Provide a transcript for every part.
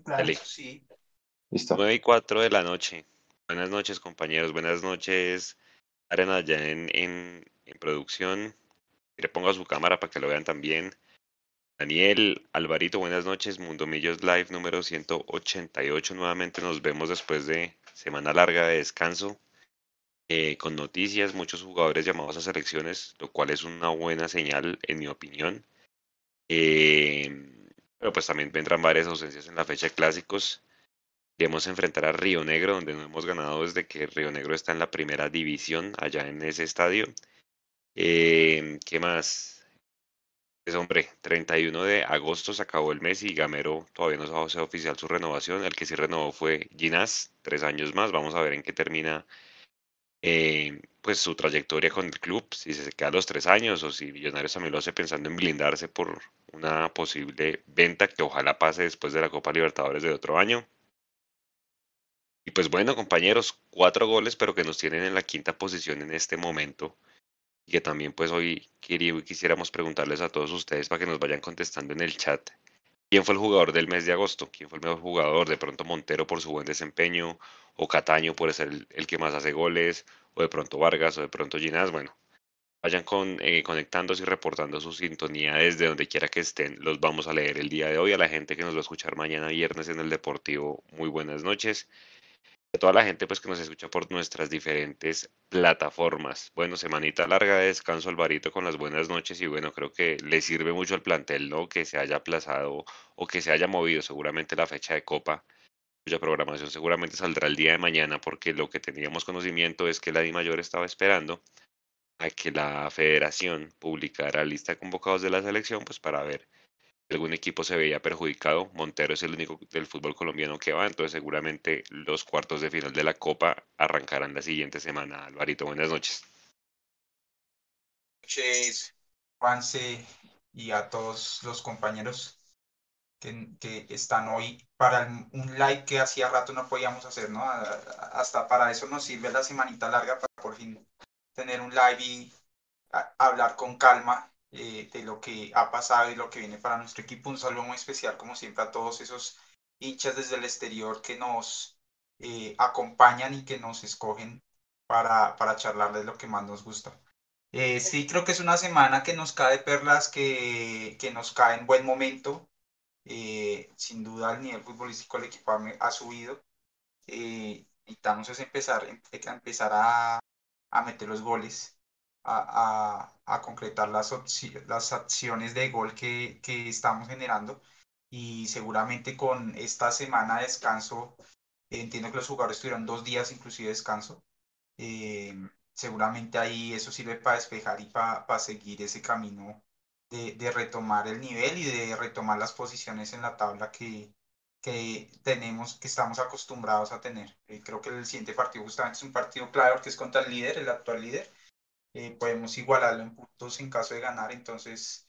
Claro, Dale. sí. Listo. 9 y 4 de la noche. Buenas noches, compañeros. Buenas noches. Arena ya en, en, en producción. Le pongo su cámara para que lo vean también. Daniel, Alvarito, buenas noches. Mundo Millos Live número 188. Nuevamente nos vemos después de semana larga de descanso. eh, con noticias, muchos jugadores llamados a selecciones, lo cual es una buena señal, en mi opinión. Eh, pero pues también vendrán varias ausencias en la fecha de clásicos. Queremos enfrentar a Río Negro, donde no hemos ganado desde que Río Negro está en la primera división, allá en ese estadio. Eh, ¿Qué más? Pues hombre, 31 de agosto se acabó el mes y Gamero todavía no sido oficial su renovación. El que sí renovó fue Ginás, tres años más. Vamos a ver en qué termina eh, pues su trayectoria con el club, si se queda los tres años o si Millonarios también lo hace pensando en blindarse por una posible venta que ojalá pase después de la Copa Libertadores de otro año. Y pues bueno, compañeros, cuatro goles, pero que nos tienen en la quinta posición en este momento. Y que también pues hoy quisiéramos preguntarles a todos ustedes para que nos vayan contestando en el chat. ¿Quién fue el jugador del mes de agosto? ¿Quién fue el mejor jugador? De pronto Montero por su buen desempeño, o Cataño por ser el que más hace goles, o de pronto Vargas, o de pronto Ginás. Bueno, vayan con, eh, conectándose y reportando su sintonía desde donde quiera que estén. Los vamos a leer el día de hoy. A la gente que nos va a escuchar mañana viernes en el Deportivo, muy buenas noches. A toda la gente pues que nos escucha por nuestras diferentes plataformas. Bueno, semanita larga de descanso Alvarito con las buenas noches y bueno, creo que le sirve mucho al plantel, ¿no? Que se haya aplazado o que se haya movido seguramente la fecha de Copa, cuya programación seguramente saldrá el día de mañana porque lo que teníamos conocimiento es que la Di Mayor estaba esperando a que la federación publicara la lista de convocados de la selección pues para ver si algún equipo se veía perjudicado. Montero es el único del fútbol colombiano que va, entonces seguramente los cuartos de final de la Copa arrancarán la siguiente semana. Alvarito, buenas noches. noches, Juanse, y a todos los compañeros que, que están hoy para el- un live que hacía rato no podíamos hacer, ¿no? A- a- Hasta para eso nos sirve la semanita larga para por fin tener un live y a- hablar con calma eh, de lo que ha pasado y lo que viene para nuestro equipo. Un saludo muy especial, como siempre, a todos esos hinchas desde el exterior que nos eh, acompañan y que nos escogen para, para charlarles lo que más nos gusta. Eh, sí, creo que es una semana que nos cae perlas, que, que nos cae en buen momento. Eh, sin duda el nivel futbolístico del equipo ha, subido. Eh, necesitamos es empezar, em- empezar a, a meter los goles, a, concretar las, acciones de gol que, estamos generando. Y seguramente con esta semana de descanso, eh, entiendo que los jugadores tuvieron dos días inclusive de descanso. eh, seguramente ahí eso sirve para despejar y para seguir ese camino de, de retomar el nivel y de retomar las posiciones en la tabla que, que tenemos, que estamos acostumbrados a tener. Eh, creo que el siguiente partido justamente es un partido clave porque es contra el líder, el actual líder. Eh, podemos igualarlo en puntos en caso de ganar, entonces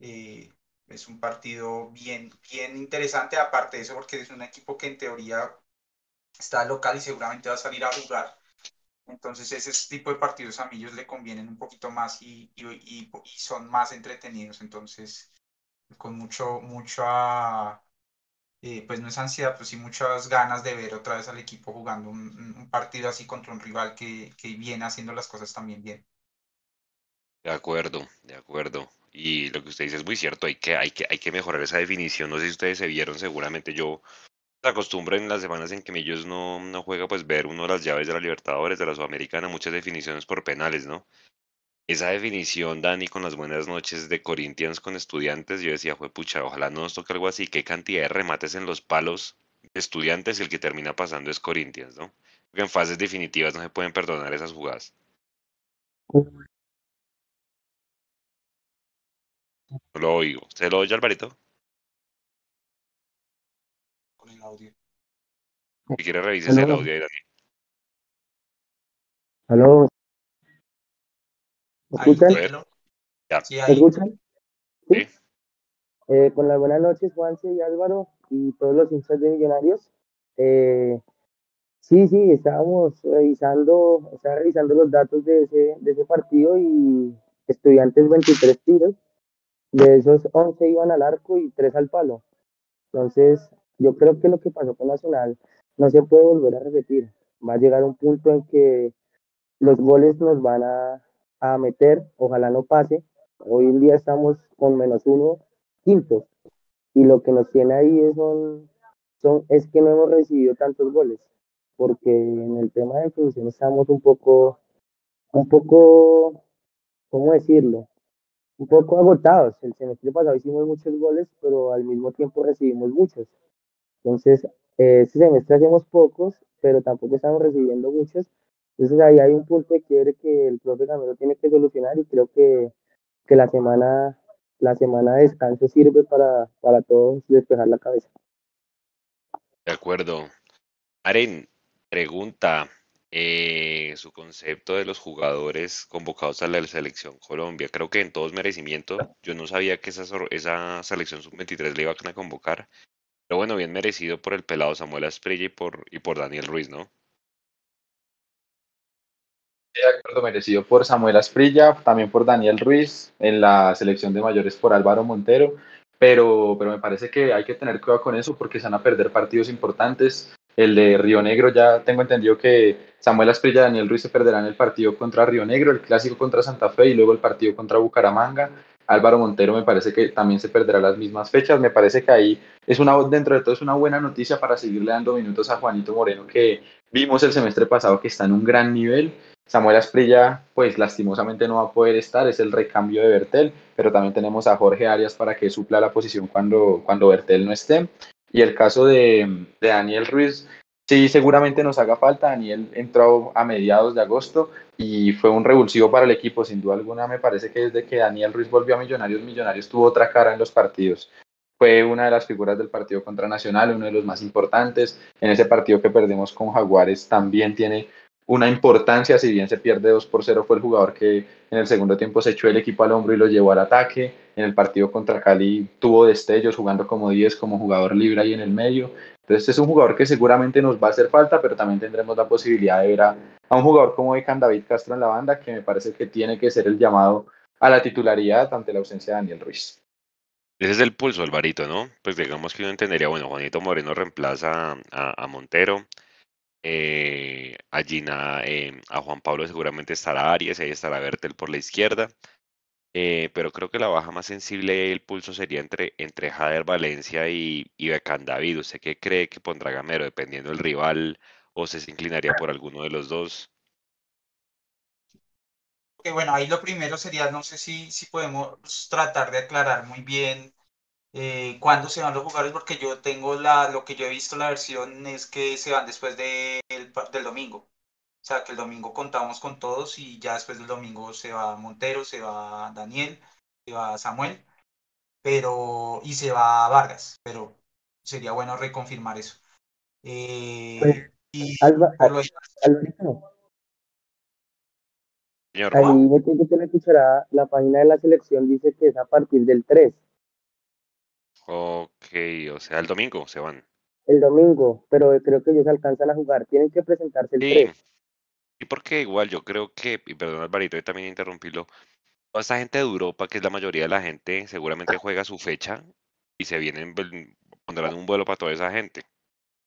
eh, es un partido bien, bien interesante, aparte de eso, porque es un equipo que en teoría está local y seguramente va a salir a jugar. Entonces ese tipo de partidos a ellos le convienen un poquito más y, y, y, son más entretenidos. Entonces, con mucho, mucha, eh, pues no es ansiedad, pues sí muchas ganas de ver otra vez al equipo jugando un, un partido así contra un rival que, que viene haciendo las cosas también bien. De acuerdo, de acuerdo. Y lo que usted dice es muy cierto, hay que, hay que, hay que mejorar esa definición. No sé si ustedes se vieron, seguramente yo acostumbro en las semanas en que Millos no, no juega, pues ver uno de las llaves de la Libertadores, de la Sudamericana, muchas definiciones por penales, ¿no? Esa definición, Dani, con las buenas noches de Corinthians con estudiantes, yo decía, fue pucha, ojalá no nos toque algo así, qué cantidad de remates en los palos de estudiantes y el que termina pasando es Corinthians, ¿no? Porque en fases definitivas no se pueden perdonar esas jugadas. No lo oigo. ¿Se lo oye, Alvarito? Si quiere, revísese el audio ahí, Dani. ¿Aló? ¿Me escuchan? Sí, ¿Me escuchan? Sí. Eh, con las buenas noches, Juanse y Álvaro y todos los hinchas de Millonarios. Eh, sí, sí, estábamos revisando, estaba revisando los datos de ese, de ese partido y estudiantes 23 tiros, de esos 11 iban al arco y 3 al palo. Entonces, yo creo que lo que pasó con Nacional no se puede volver a repetir. Va a llegar un punto en que los goles nos van a, a meter, ojalá no pase. Hoy en día estamos con menos uno, quintos, y lo que nos tiene ahí es, son, son, es que no hemos recibido tantos goles, porque en el tema de definición estamos un poco, un poco, ¿cómo decirlo? Un poco agotados. El semestre pasado hicimos muchos goles, pero al mismo tiempo recibimos muchos. Entonces, este semestre hacemos pocos, pero tampoco estamos recibiendo muchos. Entonces ahí hay un punto de quiebre que el profe Gamero tiene que solucionar y creo que, que la semana la semana de descanso sirve para, para todos despejar la cabeza. De acuerdo. Aren, pregunta, eh, su concepto de los jugadores convocados a la selección Colombia. Creo que en todos merecimiento, yo no sabía que esa, esa selección sub-23 le iban a convocar. Bueno, bien merecido por el pelado Samuel Asprilla y por, y por Daniel Ruiz, ¿no? de acuerdo, merecido por Samuel Asprilla, también por Daniel Ruiz, en la selección de mayores por Álvaro Montero, pero, pero me parece que hay que tener cuidado con eso porque se van a perder partidos importantes. El de Río Negro ya tengo entendido que Samuel Asprilla y Daniel Ruiz se perderán el partido contra Río Negro, el clásico contra Santa Fe y luego el partido contra Bucaramanga. Álvaro Montero me parece que también se perderá las mismas fechas. Me parece que ahí es una, dentro de todo es una buena noticia para seguirle dando minutos a Juanito Moreno, que vimos el semestre pasado que está en un gran nivel Samuel Asprilla, pues lastimosamente no va a poder estar, es el recambio de Bertel, pero también tenemos a Jorge Arias para que supla la posición cuando, cuando Bertel no esté. Y el caso de, de Daniel Ruiz, sí, seguramente nos haga falta. Daniel entró a mediados de agosto y fue un revulsivo para el equipo, sin duda alguna. Me parece que desde que Daniel Ruiz volvió a Millonarios, Millonarios tuvo otra cara en los partidos. Fue una de las figuras del partido contra Nacional, uno de los más importantes. En ese partido que perdimos con Jaguares también tiene una importancia, si bien se pierde 2 por 0, fue el jugador que en el segundo tiempo se echó el equipo al hombro y lo llevó al ataque. En el partido contra Cali tuvo destellos jugando como 10, como jugador libre ahí en el medio. Entonces es un jugador que seguramente nos va a hacer falta, pero también tendremos la posibilidad de ver a, un jugador como Ekan David Castro en la banda, que me parece que tiene que ser el llamado a la titularidad ante la ausencia de Daniel Ruiz. Ese es el pulso, Alvarito, ¿no? Pues digamos que uno entendería, bueno, Juanito Moreno reemplaza a Montero, eh, a eh, a Juan Pablo seguramente estará Arias, ahí estará Bertel por la izquierda. Eh, pero creo que la baja más sensible el pulso sería entre, entre Jader Valencia y, y Becán David. ¿Usted qué cree que pondrá Gamero, dependiendo del rival, o se inclinaría por alguno de los dos? Bueno, ahí lo primero sería, no sé si, si podemos tratar de aclarar muy bien eh, cuándo se van los jugadores, porque yo tengo la, lo que yo he visto, la versión es que se van después del domingo. O sea, que el domingo contamos con todos y ya después del domingo se va Montero, se va Daniel, se va Samuel, pero y se va Vargas, pero sería bueno reconfirmar eso. Eh, pues, y Alba, lo... Ahí me tengo que escuchar la página de la selección dice que es a partir del 3. Ok, o sea, el domingo se van. El domingo, pero creo que ellos alcanzan a jugar. Tienen que presentarse el sí. 3. Y porque igual yo creo que, y perdón Alvarito, yo también interrumpílo, toda esta gente de Europa, que es la mayoría de la gente, seguramente juega su fecha y se vienen, pondrán un vuelo para toda esa gente.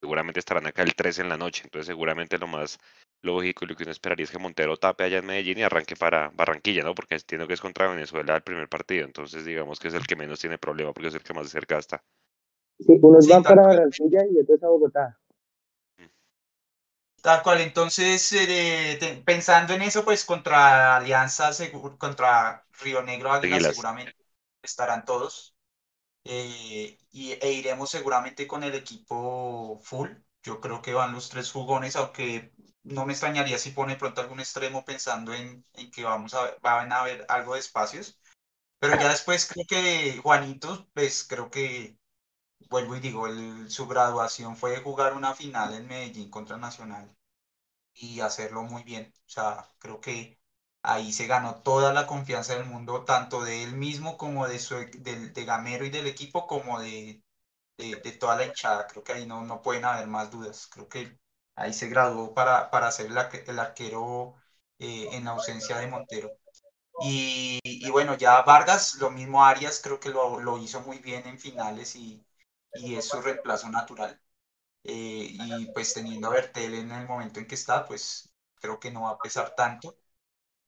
Seguramente estarán acá el 3 en la noche, entonces seguramente lo más lógico y lo que uno esperaría es que Montero tape allá en Medellín y arranque para Barranquilla, ¿no? Porque entiendo que es contra Venezuela el primer partido, entonces digamos que es el que menos tiene problema porque es el que más de cerca está. Sí, unos van para Barranquilla y otros a Bogotá. Tal cual, entonces eh, pensando en eso, pues contra Alianza, contra Río Negro Águila seguramente estarán todos. Eh, y, e iremos seguramente con el equipo full. Yo creo que van los tres jugones, aunque no me extrañaría si pone pronto algún extremo pensando en, que vamos a, van a haber algo de espacios. Pero ya después creo que Juanito, pues creo que, vuelvo y digo, su graduación fue jugar una final en Medellín contra Nacional y hacerlo muy bien. O sea, creo que ahí se ganó toda la confianza del mundo, tanto de él mismo como de, su, de, Gamero y del equipo, como de, de, toda la hinchada. Creo que ahí no, no pueden haber más dudas. Creo que Ahí se graduó para, para ser el, arquero eh, en ausencia de Montero. Y, bueno, ya Vargas, lo mismo Arias, creo que lo, lo, hizo muy bien en finales y, y es su reemplazo natural. Eh, y pues teniendo a Bertel en el momento en que está, pues creo que no va a pesar tanto.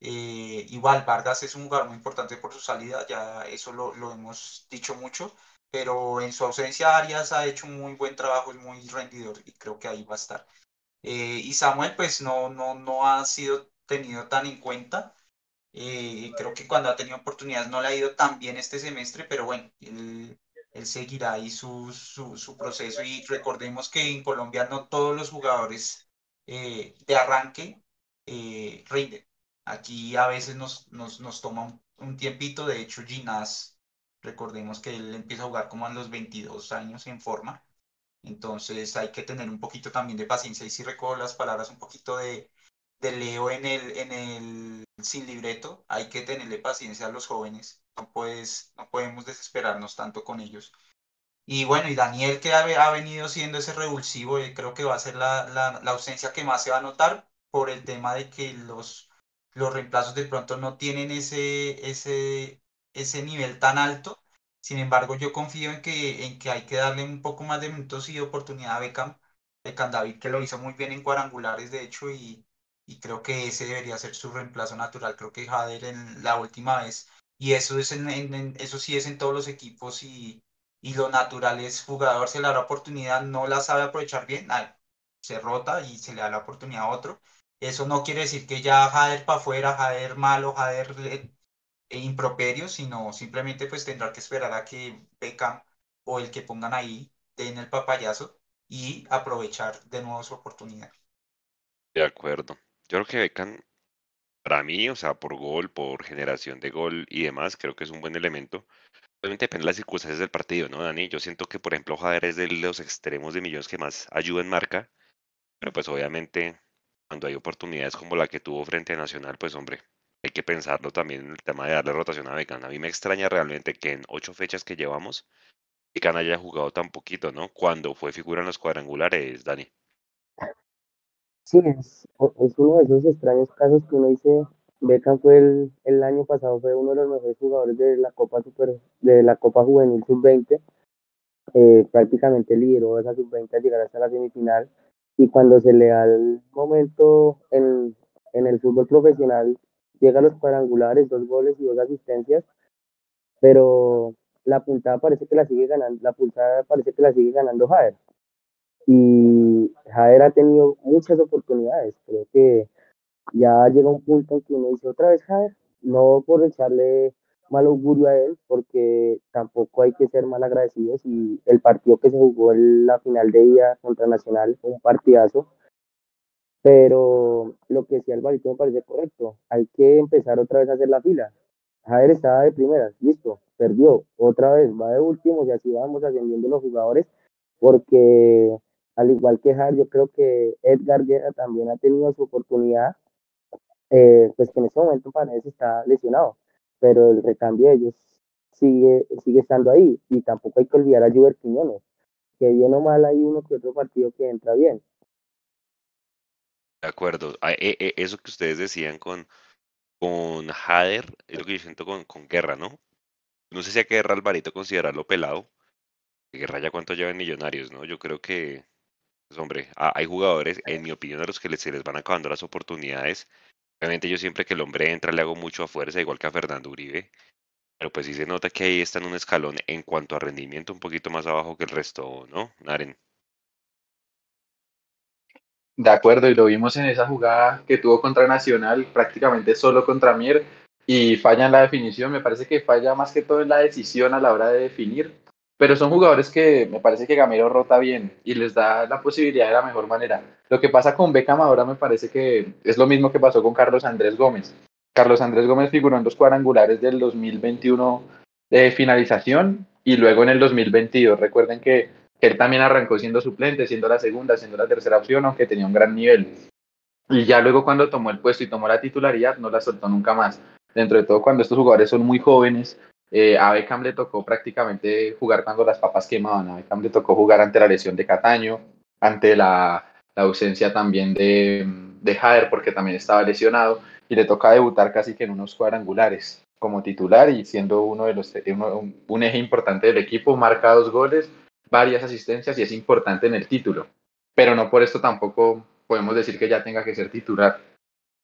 Eh, igual Vargas es un jugador muy importante por su salida, ya eso lo, lo, hemos dicho mucho, pero en su ausencia Arias ha hecho un muy buen trabajo, es muy rendidor y creo que ahí va a estar. Eh, y Samuel pues no, no, no ha sido tenido tan en cuenta. Eh, creo que cuando ha tenido oportunidades no le ha ido tan bien este semestre, pero bueno, él, él seguirá ahí su, su, proceso. Y recordemos que en Colombia no todos los jugadores eh, de arranque eh, rinden. Aquí a veces nos, nos, nos toma un, tiempito, de hecho Ginás, recordemos que él empieza a jugar como a los 22 años en forma, entonces hay que tener un poquito también de paciencia. Y si recuerdo las palabras un poquito de, de Leo en el, en el sin libreto, hay que tenerle paciencia a los jóvenes, no, puedes, no podemos desesperarnos tanto con ellos. Y bueno, y Daniel que ha, ha venido siendo ese revulsivo, y creo que va a ser la, la, la, ausencia que más se va a notar por el tema de que los, los reemplazos de pronto no tienen ese, ese, ese nivel tan alto. Sin embargo, yo confío en que, en que hay que darle un poco más de minutos y oportunidad a Beckham, Beckham David, que lo hizo muy bien en cuadrangulares, de hecho, y, y creo que ese debería ser su reemplazo natural. Creo que Jader en la última vez, y eso, es en, eso sí es en todos los equipos, y, y lo natural es jugador se le da la oportunidad, no la sabe aprovechar bien, se rota y se le da la oportunidad a otro. Eso no quiere decir que ya Jader para afuera, Jader malo, Jader e improperio, sino simplemente pues tendrá que esperar a que Beckham o el que pongan ahí den el papayazo y aprovechar de nuevo su oportunidad. De acuerdo. Yo creo que Beckham, para mí, o sea, por gol, por generación de gol y demás, creo que es un buen elemento. Obviamente depende de las circunstancias del partido, ¿no, Dani? Yo siento que, por ejemplo, Jader es de los extremos de millones que más ayuda en marca, pero pues obviamente cuando hay oportunidades como la que tuvo frente a Nacional, pues hombre, hay que pensarlo también en el tema de darle rotación a Beckham. A mí me extraña realmente que en ocho fechas que llevamos, Beckham haya jugado tan poquito, ¿no? Cuando fue figura en los cuadrangulares, Dani. Sí, es, es uno de esos extraños casos que uno dice, Beckham fue el, el año pasado, fue uno de los mejores jugadores de la Copa Super, de la Copa Juvenil Sub-20, eh, prácticamente lideró esa Sub-20 a llegar hasta la semifinal, y cuando se le da el momento en, en el fútbol profesional, llega a los cuadrangulares, dos goles y dos asistencias, pero la puntada parece que la sigue ganando, la puntada parece que la sigue ganando Jader y Jader ha tenido muchas oportunidades. Creo que ya llega un punto en que uno dice otra vez Jader, no por echarle mal augurio a él, porque tampoco hay que ser mal agradecidos y el partido que se jugó en la final de día contra Nacional fue un partidazo, pero lo que decía Alvarito me parece correcto, hay que empezar otra vez a hacer la fila. Jader estaba de primeras, listo, perdió, otra vez, va de último y así vamos ascendiendo los jugadores, porque al igual que Javier, yo creo que Edgar Guerra también ha tenido su oportunidad, eh, pues que en este momento parece está lesionado, pero el recambio de ellos sigue, sigue estando ahí y tampoco hay que olvidar a Juber Quiñones, que bien o mal hay uno que otro partido que entra bien. De acuerdo, e, e, eso que ustedes decían con, con Jader es lo que yo siento con, con Guerra, ¿no? No sé si a Guerra Alvarito considerarlo pelado, Guerra ya cuánto lleva en Millonarios, ¿no? Yo creo que pues hombre, hay jugadores, en mi opinión, a los que se les van acabando las oportunidades. Obviamente yo siempre que el hombre entra le hago mucho a fuerza, igual que a Fernando Uribe, pero pues sí se nota que ahí está en un escalón en cuanto a rendimiento un poquito más abajo que el resto, ¿no? Naren. De acuerdo, y lo vimos en esa jugada que tuvo contra Nacional, prácticamente solo contra Mier, y falla en la definición. Me parece que falla más que todo en la decisión a la hora de definir pero son jugadores que me parece que Gamero rota bien y les da la posibilidad de la mejor manera. Lo que pasa con Beckham ahora me parece que es lo mismo que pasó con Carlos Andrés Gómez. Carlos Andrés Gómez figuró en los cuadrangulares del 2021 de finalización y luego en el 2022. Recuerden que él también arrancó siendo suplente, siendo la segunda, siendo la tercera opción, aunque tenía un gran nivel. Y ya luego cuando tomó el puesto y tomó la titularidad, no la soltó nunca más. Dentro de todo, cuando estos jugadores son muy jóvenes, eh, a Beckham le tocó prácticamente jugar cuando las papas quemaban. A Beckham le tocó jugar ante la lesión de Cataño, ante la, la ausencia también de, de Jader, porque también estaba lesionado, y le toca debutar casi que en unos cuadrangulares como titular y siendo uno de los un eje importante del equipo, marca dos goles varias asistencias y es importante en el título, pero no por esto tampoco podemos decir que ya tenga que ser titular.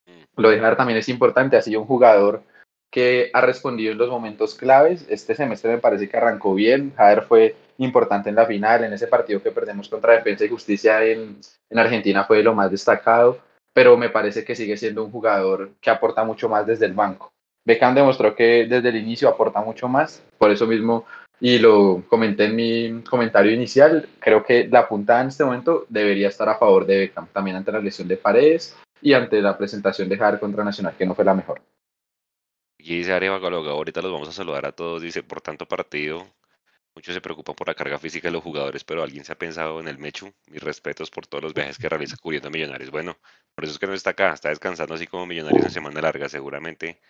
Mm. Lo de Jader también es importante, ha sido un jugador que ha respondido en los momentos claves. Este semestre me parece que arrancó bien. Jader fue importante en la final, en ese partido que perdemos contra Defensa y Justicia en, en Argentina fue lo más destacado, pero me parece que sigue siendo un jugador que aporta mucho más desde el banco. Beckham demostró que desde el inicio aporta mucho más, por eso mismo, y lo comenté en mi comentario inicial, creo que la puntada en este momento debería estar a favor de Beckham, también ante la lesión de Paredes y ante la presentación de Jader contra Nacional, que no fue la mejor. Dice Areva Galoga, ahorita los vamos a saludar a todos, dice, por tanto partido, muchos se preocupan por la carga física de los jugadores, pero alguien se ha pensado en el Mechu, mis respetos por todos los viajes que realiza cubriendo Millonarios. Bueno, por eso es que no está acá, está descansando así como Millonarios en semana larga, seguramente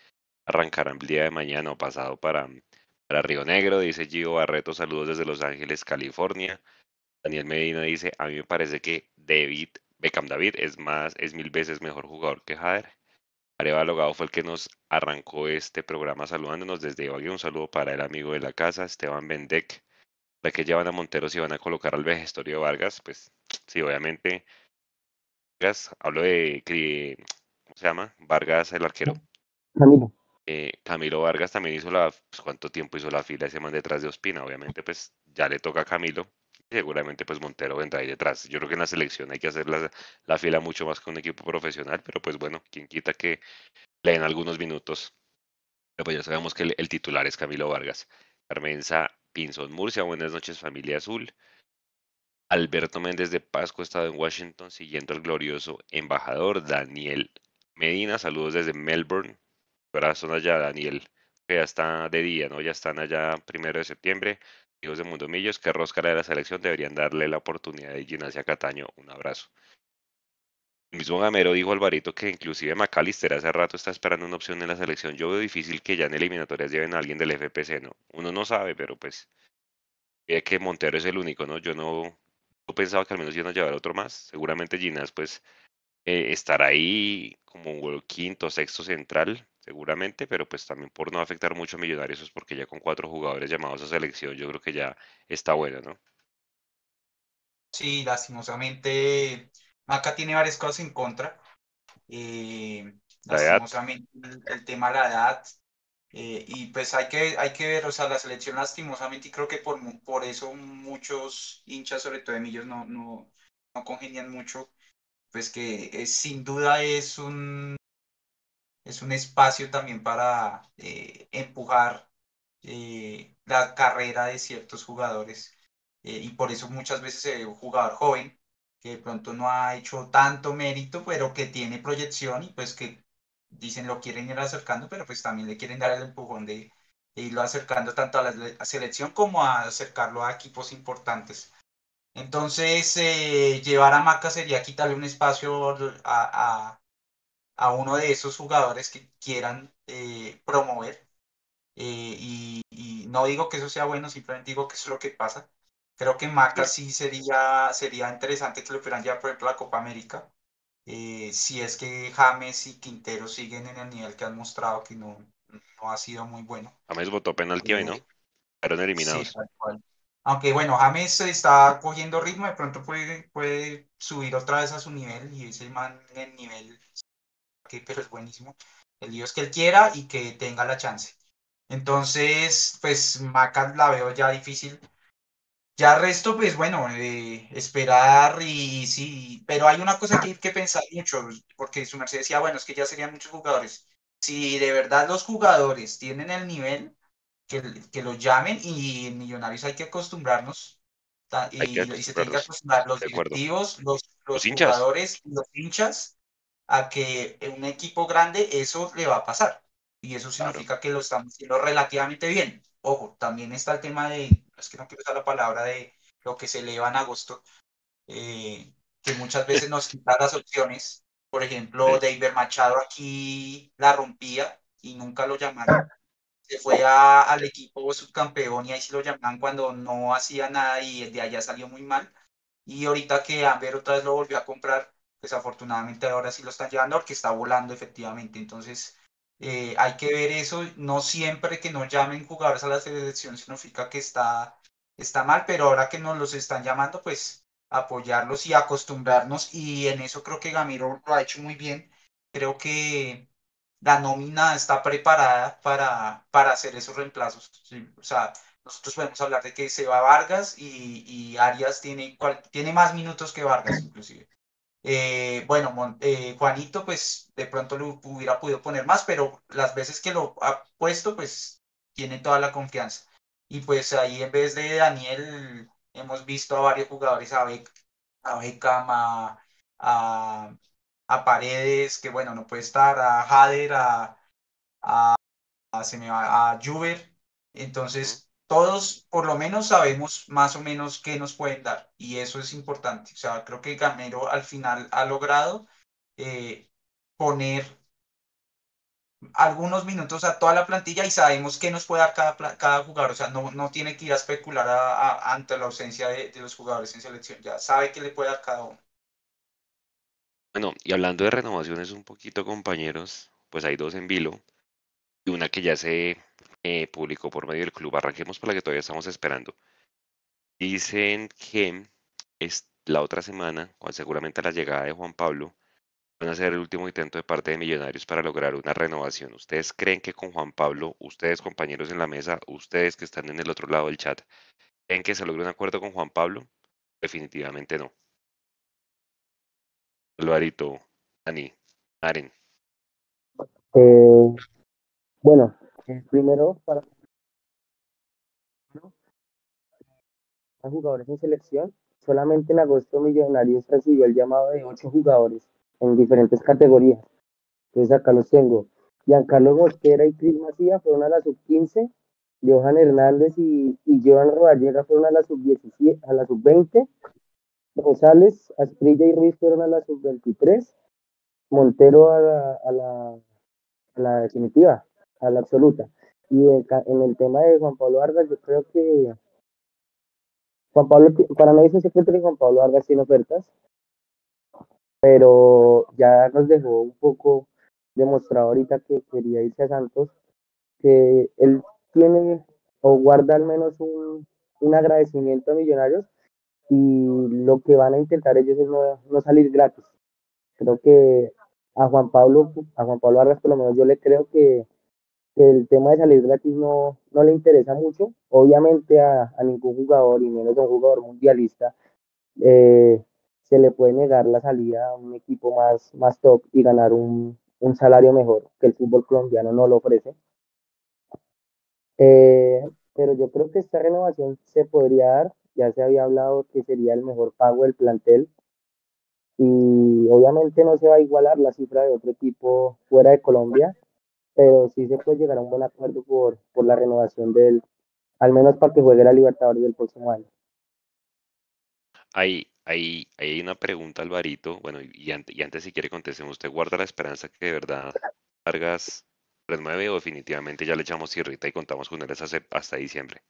arrancarán el día de mañana o pasado para, para Río Negro, dice Gio Barreto, saludos desde Los Ángeles, California. Daniel Medina dice, a mí me parece que David, Beckham David, es más, es mil veces mejor jugador que Jader. Areva Logado fue el que nos arrancó este programa saludándonos desde Ibagué. Un saludo para el amigo de la casa, Esteban Bendec. ¿Para que llevan a Montero si van a colocar al vejestorio Vargas? Pues sí, obviamente. Vargas, hablo de, ¿cómo se llama? Vargas, el arquero. Camilo. Eh, Camilo Vargas también hizo la, pues, ¿cuánto tiempo hizo la fila ese man detrás de Ospina? Obviamente, pues ya le toca a Camilo. Seguramente, pues Montero vendrá ahí detrás. Yo creo que en la selección hay que hacer la, la fila mucho más que un equipo profesional, pero pues bueno, quien quita que le den algunos minutos. Pero pues ya sabemos que el, titular es Camilo Vargas. Carmenza Pinzón Murcia, buenas noches, familia azul. Alberto Méndez de Pasco, estado en Washington, siguiendo al glorioso embajador Daniel Medina. Saludos desde Melbourne. Corazón allá, Daniel, ya está de día, ¿no? Ya están allá primero de septiembre. Hijos de Mundo Millos, que rosca de la selección deberían darle la oportunidad de Gimnasia Cataño. Un abrazo. El mismo Gamero dijo Alvarito que inclusive McAllister hace rato está esperando una opción en la selección. Yo veo difícil que ya en eliminatorias lleven a alguien del FPC, ¿no? Uno no sabe, pero pues ve que Montero es el único, ¿no? Yo no, no pensaba que al menos iban a llevar otro más. Seguramente Ginas pues eh, estará ahí como un quinto, sexto central, seguramente, pero pues también por no afectar mucho a Millonarios, es porque ya con cuatro jugadores llamados a selección, yo creo que ya está bueno, ¿no? Sí, lastimosamente, Maca tiene varias cosas en contra. Eh, lastimosamente, el, el tema de la edad. eh, y pues hay que, hay que ver, o sea, la selección lastimosamente, y creo que por, por eso muchos hinchas, sobre todo de Millos, no, no, no congenian mucho, pues que es- sin duda es un, es un espacio también para eh, empujar eh, la carrera de ciertos jugadores. eh, y por eso muchas veces se ve un jugador joven que de pronto no ha hecho tanto mérito, pero que tiene proyección y pues que dicen lo quieren ir acercando, pero pues también le quieren dar el empujón de, irlo acercando tanto a la selección como a acercarlo a equipos importantes. Entonces, eh, llevar a Maca sería quitarle un espacio a- a uno de esos jugadores que quieran eh, promover. Eh, y, y no digo que eso sea bueno, simplemente digo que eso es lo que pasa. Creo que Maca sí sería, sería interesante que lo fueran ya, por ejemplo, a la Copa América. Eh, si es que James y Quintero siguen en el nivel que han mostrado, que no, no ha sido muy bueno. James votó penalti hoy, ¿no? Fueron Sí, eliminados. Aunque bueno, James está cogiendo ritmo, de pronto puede, puede subir otra vez a su nivel y ese man en el nivel que pero es buenísimo. El es que él quiera y que tenga la chance. Entonces, pues Maca la veo ya difícil. Ya resto, pues bueno, eh, esperar y sí, pero hay una cosa que hay que pensar mucho, porque su merced decía, bueno, es que ya serían muchos jugadores. Si de verdad los jugadores tienen el nivel, que, que los llamen y en Millonarios hay que acostumbrarnos y, que y se tienen que acostumbrar los directivos, los, los Los jugadores los hinchas a que en un equipo grande eso le va a pasar. Y eso Claro. significa que lo estamos haciendo relativamente bien. Ojo, también está el tema de, es que no quiero usar la palabra de lo que se eleva en agosto, eh, que muchas veces nos quita las opciones. Por ejemplo, Sí. David Machado aquí la rompía y nunca lo llamaron. Se fue a- al equipo subcampeón y ahí sí lo llamaban cuando no hacía nada y de allá salió muy mal. Y ahorita que Amber otra vez lo volvió a comprar, pues afortunadamente ahora sí lo están llevando porque está volando efectivamente. Entonces, eh, hay que ver eso. No siempre que no llamen jugadores a la selección significa que está está mal, pero ahora que nos los están llamando, pues apoyarlos y acostumbrarnos y en eso creo que Gamiro lo ha hecho muy bien. Creo que la nómina está preparada para, para hacer esos reemplazos. O sea, nosotros podemos hablar de que se va Vargas y, y Arias tiene, tiene más minutos que Vargas inclusive. Eh, bueno, eh, Juanito, pues de pronto lo hubiera podido poner más, pero las veces que lo ha puesto, pues tiene toda la confianza. Y pues ahí en vez de Daniel, hemos visto a varios jugadores, a, Beckham, a, Paredes, que bueno, no puede estar, a Hader, a, a, a Juber. Entonces, todos por lo menos sabemos más o menos qué nos pueden dar y eso es importante. O sea, creo que Gamero al final ha logrado eh, poner algunos minutos a toda la plantilla y sabemos qué nos puede dar cada, cada jugador. O sea, no, no tiene que ir a especular ante la ausencia de, de, los jugadores en selección. Ya sabe qué le puede dar cada uno. Bueno, y hablando de renovaciones un poquito, compañeros, pues hay dos en vilo y una que ya se eh, publicó por medio del club. Arranquemos por la que todavía estamos esperando. Dicen que es la otra semana, cuando seguramente la llegada de Juan Pablo, van a ser el último intento de parte de Millonarios para lograr una renovación. ¿Ustedes creen que con Juan Pablo, ustedes compañeros en la mesa, ustedes que están en el otro lado del chat, creen que se logre un acuerdo con Juan Pablo? Definitivamente no. Alvarito, Dani, Aren. Eh, bueno, primero para jugadores en selección, solamente en agosto Millonarios recibió el llamado de ocho jugadores en diferentes categorías. Entonces acá los tengo. Giancarlo Mosquera y Cris Macía fueron a la sub-15, Johan Hernández y, y Joan Rodallega fueron a la sub-17, a la sub-20, González, Asprilla y Ruiz fueron a la sub-23, Montero a la, a la, a la definitiva, a la absoluta. Y en, el tema de Juan Pablo Vargas, yo creo que Juan Pablo, para mí es un secreto que Juan Pablo Vargas tiene ofertas, pero ya nos dejó un poco demostrado ahorita que quería irse a Santos, que él tiene o guarda al menos un, un agradecimiento a Millonarios y lo que van a intentar ellos es no, no salir gratis. Creo que a Juan Pablo, a Juan Pablo Vargas por lo menos yo le creo que el tema de salir gratis no, no le interesa mucho. Obviamente a, ningún jugador, y menos a un jugador mundialista, eh, se le puede negar la salida a un equipo más, más top y ganar un, un salario mejor que el fútbol colombiano no lo ofrece. Eh, pero yo creo que esta renovación se podría dar, ya se había hablado que sería el mejor pago del plantel y obviamente no se va a igualar la cifra de otro equipo fuera de Colombia, pero sí se puede llegar a un buen acuerdo por, por la renovación del, al menos para que juegue la Libertadores del próximo año. Hay, hay, hay una pregunta, Alvarito, bueno, y, antes, y antes si quiere contestemos, ¿usted guarda la esperanza que de verdad Vargas renueve o definitivamente ya le echamos tierrita y contamos con él hasta, hasta diciembre?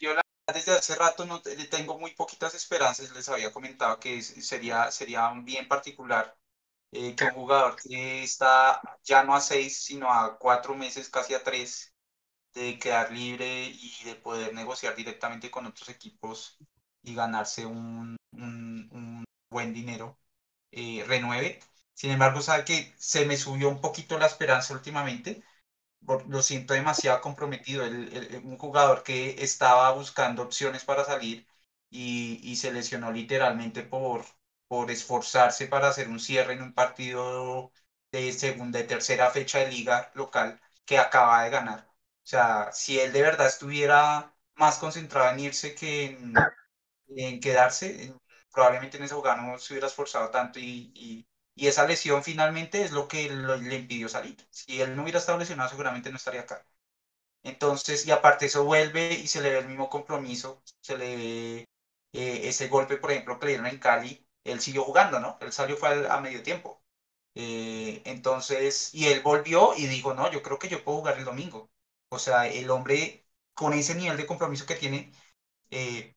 Yo la, desde hace rato no tengo muy poquitas esperanzas, les había comentado que sería, sería un bien particular eh, que un jugador que está ya no a seis, sino a cuatro meses, casi a tres, de quedar libre y de poder negociar directamente con otros equipos y ganarse un, un, buen dinero, eh, renueve. Sin embargo, sabe que se me subió un poquito la esperanza últimamente. Lo siento demasiado comprometido. El, un jugador que estaba buscando opciones para salir y, y se lesionó literalmente por, por esforzarse para hacer un cierre en un partido de segunda y tercera fecha de liga local que acaba de ganar. O sea, si él de verdad estuviera más concentrado en irse que en, en quedarse, probablemente en ese jugador no se hubiera esforzado tanto y, y, y esa lesión finalmente es lo que le impidió salir. Si él no hubiera estado lesionado, seguramente no estaría acá. Entonces, y aparte eso vuelve y se le ve el mismo compromiso, se le ve eh, ese golpe, por ejemplo, que le dieron en Cali, él siguió jugando, ¿no? Él salió fue a, medio tiempo. Eh, entonces, y él volvió y dijo, no, yo creo que yo puedo jugar el domingo. O sea, el hombre con ese nivel de compromiso que tiene, eh,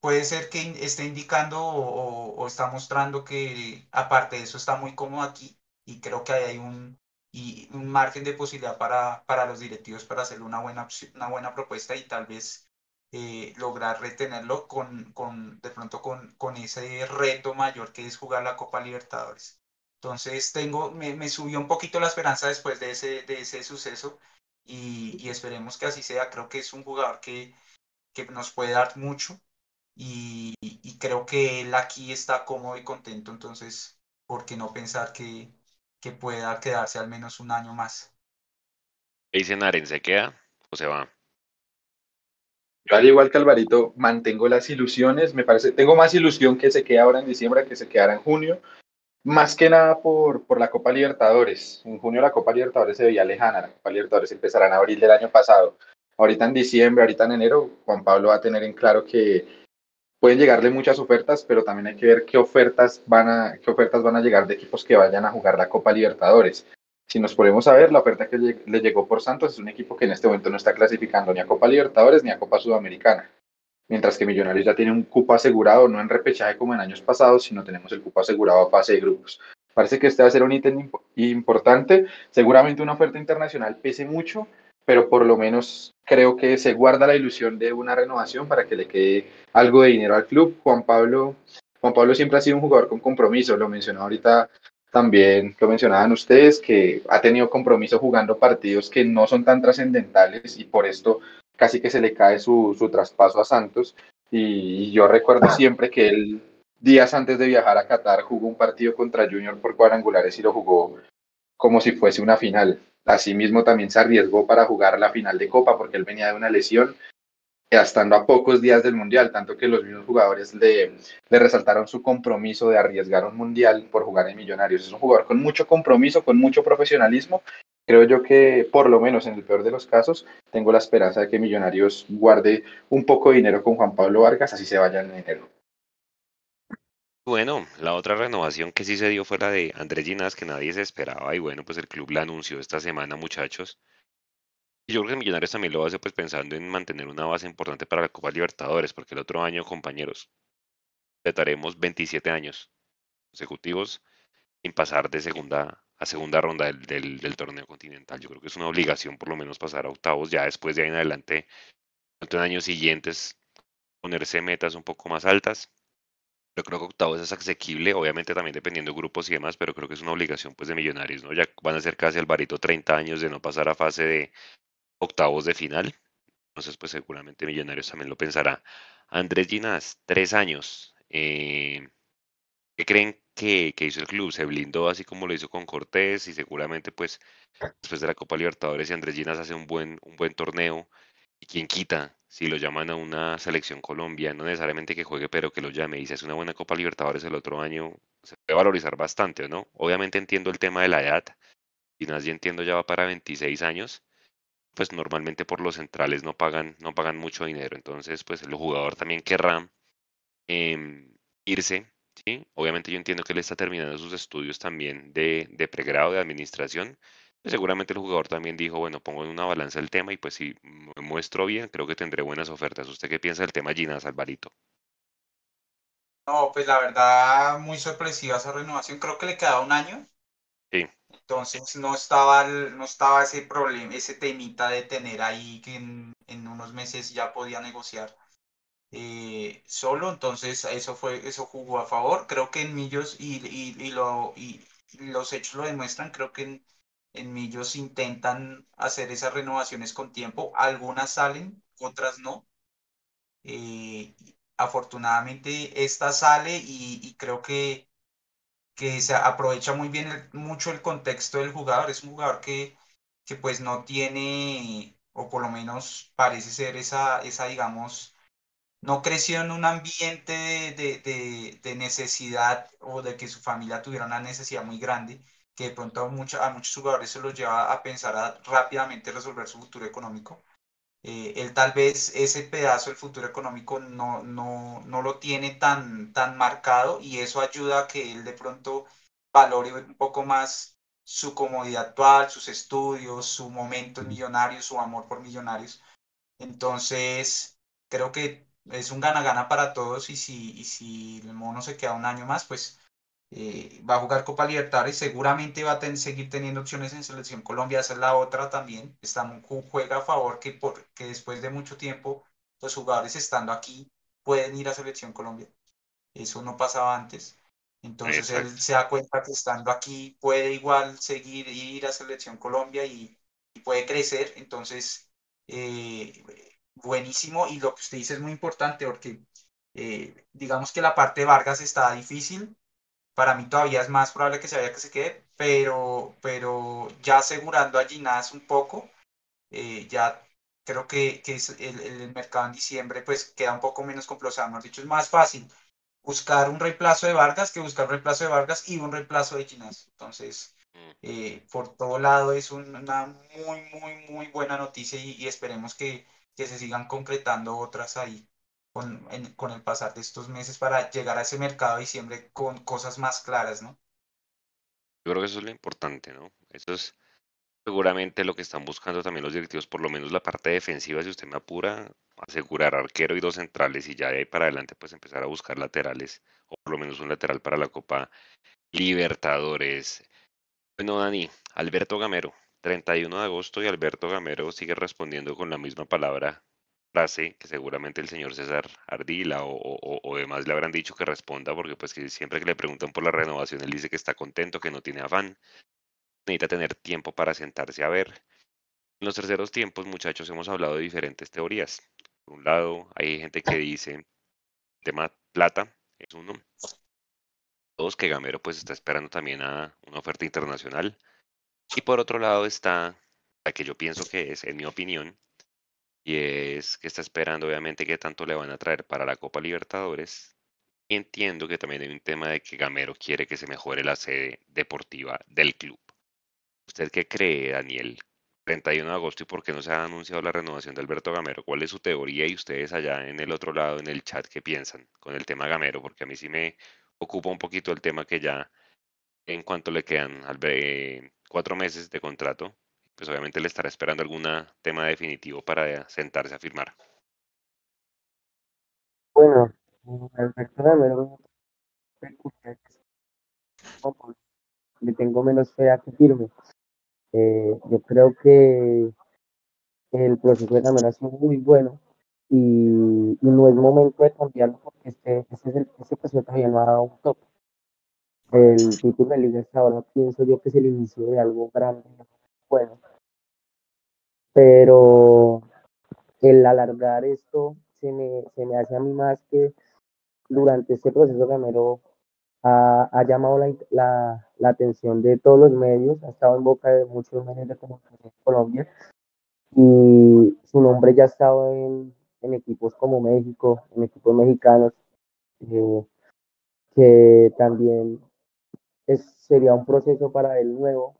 puede ser que esté indicando o, está mostrando que aparte de eso está muy cómodo aquí y creo que hay un, un margen de posibilidad para, para los directivos para hacer una buena, una buena propuesta y tal vez eh, lograr retenerlo con, con de pronto con, con, ese reto mayor que es jugar la Copa Libertadores. Entonces tengo, me, me subió un poquito la esperanza después de ese, de ese suceso y, y, esperemos que así sea. Creo que es un jugador que, que nos puede dar mucho y, y, creo que él aquí está cómodo y contento, entonces, ¿por qué no pensar que, que pueda quedarse al menos un año más? ¿Qué dice Naren? ¿Se queda o se va? Yo al igual que Alvarito mantengo las ilusiones, me parece, tengo más ilusión que se quede ahora en diciembre que se quedara en junio, más que nada por, por la Copa Libertadores. En junio la Copa Libertadores se veía lejana, la Copa Libertadores empezará en abril del año pasado. Ahorita en diciembre, ahorita en enero, Juan Pablo va a tener en claro que pueden llegarle muchas ofertas, pero también hay que ver qué ofertas van a, qué ofertas van a llegar de equipos que vayan a jugar la Copa Libertadores. Si nos ponemos a ver, la oferta que le llegó por Santos es un equipo que en este momento no está clasificando ni a Copa Libertadores ni a Copa Sudamericana. Mientras que Millonarios ya tiene un cupo asegurado, no en repechaje como en años pasados, sino tenemos el cupo asegurado a fase de grupos. Parece que este va a ser un ítem importante. Seguramente una oferta internacional pese mucho, pero por lo menos creo que se guarda la ilusión de una renovación para que le quede algo de dinero al club. Juan Pablo, Juan Pablo siempre ha sido un jugador con compromiso, lo mencionó ahorita también lo mencionaban ustedes, que ha tenido compromiso jugando partidos que no son tan trascendentales y por esto casi que se le cae su, su traspaso a Santos. Y, yo recuerdo siempre que él, días antes de viajar a Qatar, jugó un partido contra Junior por cuadrangulares y lo jugó como si fuese una final. Asimismo, también se arriesgó para jugar la final de Copa porque él venía de una lesión estando a pocos días del Mundial, tanto que los mismos jugadores le, le, resaltaron su compromiso de arriesgar un Mundial por jugar en Millonarios. Es un jugador con mucho compromiso, con mucho profesionalismo. Creo yo que, por lo menos en el peor de los casos, tengo la esperanza de que Millonarios guarde un poco de dinero con Juan Pablo Vargas, así se vaya en enero. Bueno, la otra renovación que sí se dio fue la de Andrés Ginás, que nadie se esperaba, y bueno, pues el club la anunció esta semana, muchachos. Yo creo que Millonarios también lo hace pues pensando en mantener una base importante para la Copa Libertadores, porque el otro año, compañeros, trataremos 27 años consecutivos sin pasar de segunda a segunda ronda del, del, torneo continental. Yo creo que es una obligación por lo menos pasar a octavos, ya después de ahí en adelante, en años siguientes, ponerse metas un poco más altas. Yo creo que octavos es asequible, obviamente también dependiendo de grupos y demás, pero creo que es una obligación pues de millonarios, ¿no? Ya van a ser casi al barito 30 años de no pasar a fase de, octavos de final. Entonces, pues seguramente Millonarios también lo pensará. Andrés Ginás, tres años. Eh, ¿Qué creen que, hizo el club? Se blindó así como lo hizo con Cortés y seguramente pues después de la Copa Libertadores y Andrés Ginás hace un buen, un buen torneo. ¿Y quién quita? Si lo llaman a una selección Colombia, no necesariamente que juegue, pero que lo llame y se hace una buena Copa Libertadores el otro año, se puede valorizar bastante, ¿no? Obviamente entiendo el tema de la edad. Ginás ya entiendo ya va para 26 años pues normalmente por los centrales no pagan, no pagan mucho dinero. Entonces, pues el jugador también querrá em, irse. ¿sí? Obviamente yo entiendo que él está terminando sus estudios también de, de pregrado de administración. Pues seguramente el jugador también dijo, bueno, pongo en una balanza el tema y pues si me muestro bien, creo que tendré buenas ofertas. ¿Usted qué piensa del tema Ginas, Alvarito? No, pues la verdad, muy sorpresiva esa renovación. Creo que le queda un año. Sí. Entonces no estaba, no estaba ese problema, ese temita de tener ahí que en, unos meses ya podía negociar eh, solo. Entonces eso fue, eso jugó a favor. Creo que en Millos y, y, lo, y los hechos lo demuestran. Creo que en, en Millos intentan hacer esas renovaciones con tiempo. Algunas salen, otras no. Eh, afortunadamente esta sale y creo que que se aprovecha muy bien mucho el contexto del jugador. Es un jugador que, que pues no tiene, o por lo menos parece ser esa, esa digamos, no creció en un ambiente de, de, necesidad o de que su familia tuviera una necesidad muy grande, que de pronto a, a muchos jugadores se los lleva a pensar rápidamente resolver su futuro económico. Eh, él tal vez ese pedazo del futuro económico no, no, no lo tiene tan, tan marcado y eso ayuda a que él de pronto valore un poco más su comodidad actual, sus estudios, su momento en millonarios, su amor por millonarios. Entonces, creo que es un gana-gana para todos y si, y si el mono se queda un año más, pues eh, va a jugar Copa Libertadores, seguramente va a seguir teniendo opciones en Selección Colombia, esa es la otra también, está, juega a favor que, por, que después de mucho tiempo los jugadores estando aquí pueden ir a Selección Colombia. Eso no pasaba antes. Entonces él se da cuenta que estando aquí puede igual seguir ir a Selección Colombia y, puede crecer. Entonces, eh, buenísimo. Y lo que usted dice es muy importante porque eh, digamos que la parte de Vargas está difícil. Para mí todavía es más probable que se vaya que se quede, pero, pero ya asegurando a Ginás un poco, eh, ya creo que, que es el, el, mercado en diciembre pues queda un poco menos complejo. O dicho, es más fácil buscar un reemplazo de Vargas que buscar un reemplazo de Vargas y un reemplazo de Ginás. Entonces, mm. eh, por todo lado es una muy, muy, muy buena noticia y, esperemos que, que, se sigan concretando otras ahí con, el pasar de estos meses para llegar a ese mercado de diciembre con cosas más claras, ¿no? Yo creo que eso es lo importante, ¿no? Eso es seguramente lo que están buscando también los directivos, por lo menos la parte defensiva, si usted me apura, asegurar arquero y dos centrales y ya de ahí para adelante pues empezar a buscar laterales o por lo menos un lateral para la Copa Libertadores. Bueno, Dani, Alberto Gamero, 31 de agosto y Alberto Gamero sigue respondiendo con la misma palabra, frase que seguramente el señor César Ardila o, o, demás le habrán dicho que responda porque pues que siempre que le preguntan por la renovación él dice que está contento, que no tiene afán, necesita tener tiempo para sentarse a ver. En los terceros tiempos, muchachos, hemos hablado de diferentes teorías. Por un lado, hay gente que dice, tema plata es uno. Dos, que Gamero pues está esperando también a una oferta internacional. Y por otro lado está la que yo pienso que es, en mi opinión, y es que está esperando obviamente que tanto le van a traer para la Copa Libertadores. Entiendo que también hay un tema de que Gamero quiere que se mejore la sede deportiva del club. ¿Usted qué cree, Daniel? 31 de agosto y por qué no se ha anunciado la renovación de Alberto Gamero. ¿Cuál es su teoría y ustedes allá en el otro lado, en el chat, qué piensan con el tema Gamero? Porque a mí sí me ocupa un poquito el tema que ya en cuanto le quedan cuatro meses de contrato, pues obviamente le estará esperando algún tema definitivo para sentarse a firmar. Bueno, Alberto Gamero le tengo menos fe a que firme eh, yo creo que el proceso de Gamero ha sido muy bueno y, no es momento de cambiarlo porque este, este, es el, este proceso todavía no ha dado un top. El título de liga hasta ahora pienso yo que es el inicio de algo grande, bueno. Pero el alargar esto se me, se me hace a mí más que durante este proceso Gamero ha, llamado la, atención de todos los medios, ha estado en boca de muchos medios de comunicación en Colombia y su nombre ya ha estado en, equipos como México, en equipos mexicanos, eh, que también es, sería un proceso para él nuevo,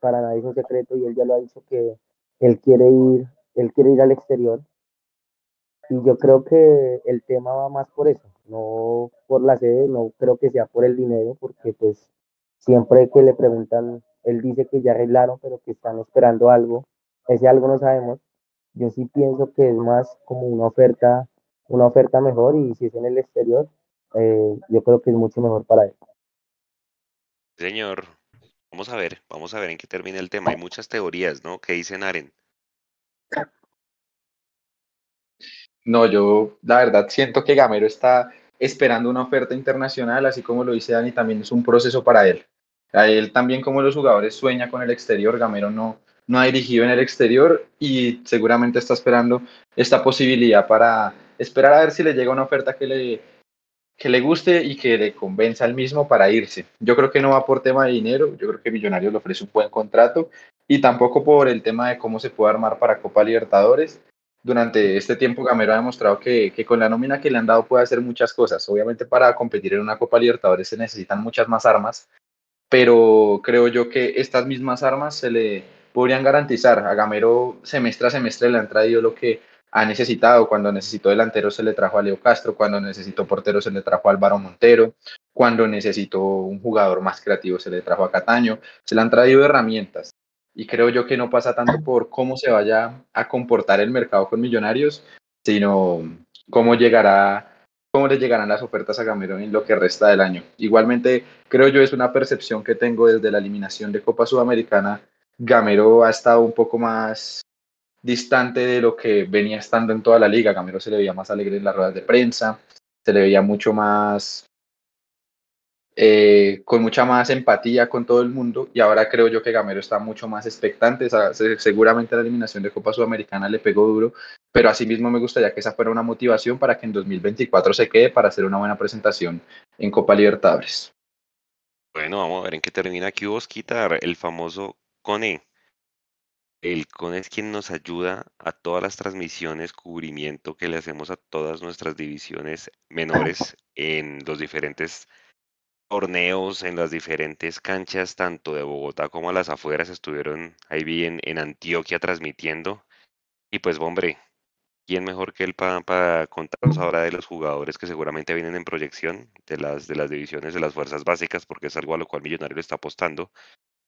para nadie es un secreto y él ya lo ha dicho que él quiere ir, él quiere ir al exterior y yo creo que el tema va más por eso, no por la sede, no creo que sea por el dinero, porque pues siempre que le preguntan, él dice que ya arreglaron, pero que están esperando algo, ese algo no sabemos. Yo sí pienso que es más como una oferta, una oferta mejor y si es en el exterior, eh, yo creo que es mucho mejor para él. Señor, vamos a ver, vamos a ver en qué termina el tema. Hay muchas teorías, ¿no? ¿Qué dicen Aren? No, yo la verdad siento que Gamero está esperando una oferta internacional, así como lo dice Dani, también es un proceso para él. A él también como los jugadores sueña con el exterior, Gamero no, no ha dirigido en el exterior y seguramente está esperando esta posibilidad para esperar a ver si le llega una oferta que le, que le guste y que le convenza al mismo para irse. Yo creo que no va por tema de dinero, yo creo que Millonarios le ofrece un buen contrato y tampoco por el tema de cómo se puede armar para Copa Libertadores durante este tiempo Gamero ha demostrado que, que, con la nómina que le han dado puede hacer muchas cosas. Obviamente para competir en una Copa Libertadores se necesitan muchas más armas, pero creo yo que estas mismas armas se le podrían garantizar. A Gamero semestre a semestre le han traído lo que ha necesitado. Cuando necesitó delantero se le trajo a Leo Castro, cuando necesitó portero se le trajo a Álvaro Montero, cuando necesitó un jugador más creativo se le trajo a Cataño. Se le han traído herramientas y creo yo que no pasa tanto por cómo se vaya a comportar el mercado con Millonarios, sino cómo llegará cómo le llegarán las ofertas a Gamero en lo que resta del año. Igualmente, creo yo es una percepción que tengo desde la eliminación de Copa Sudamericana. Gamero ha estado un poco más distante de lo que venía estando en toda la liga. Gamero se le veía más alegre en las ruedas de prensa, se le veía mucho más, eh, con mucha más empatía con todo el mundo y ahora creo yo que Gamero está mucho más expectante. seguramente la eliminación de Copa Sudamericana le pegó duro, pero asimismo me gustaría que esa fuera una motivación para que en 2024 se quede para hacer una buena presentación en Copa Libertadores. Bueno, vamos a ver en qué termina aquí quitar el famoso CONE. El CONE es quien nos ayuda a todas las transmisiones, cubrimiento que le hacemos a todas nuestras divisiones menores en los diferentes torneos, en las diferentes canchas, tanto de Bogotá como a las afueras, estuvieron ahí bien en Antioquia transmitiendo. Y pues, hombre, ¿quién mejor que él para, contarnos ahora de los jugadores que seguramente vienen en proyección de las, de las divisiones de las fuerzas básicas, porque es algo a lo cual Millonario está apostando?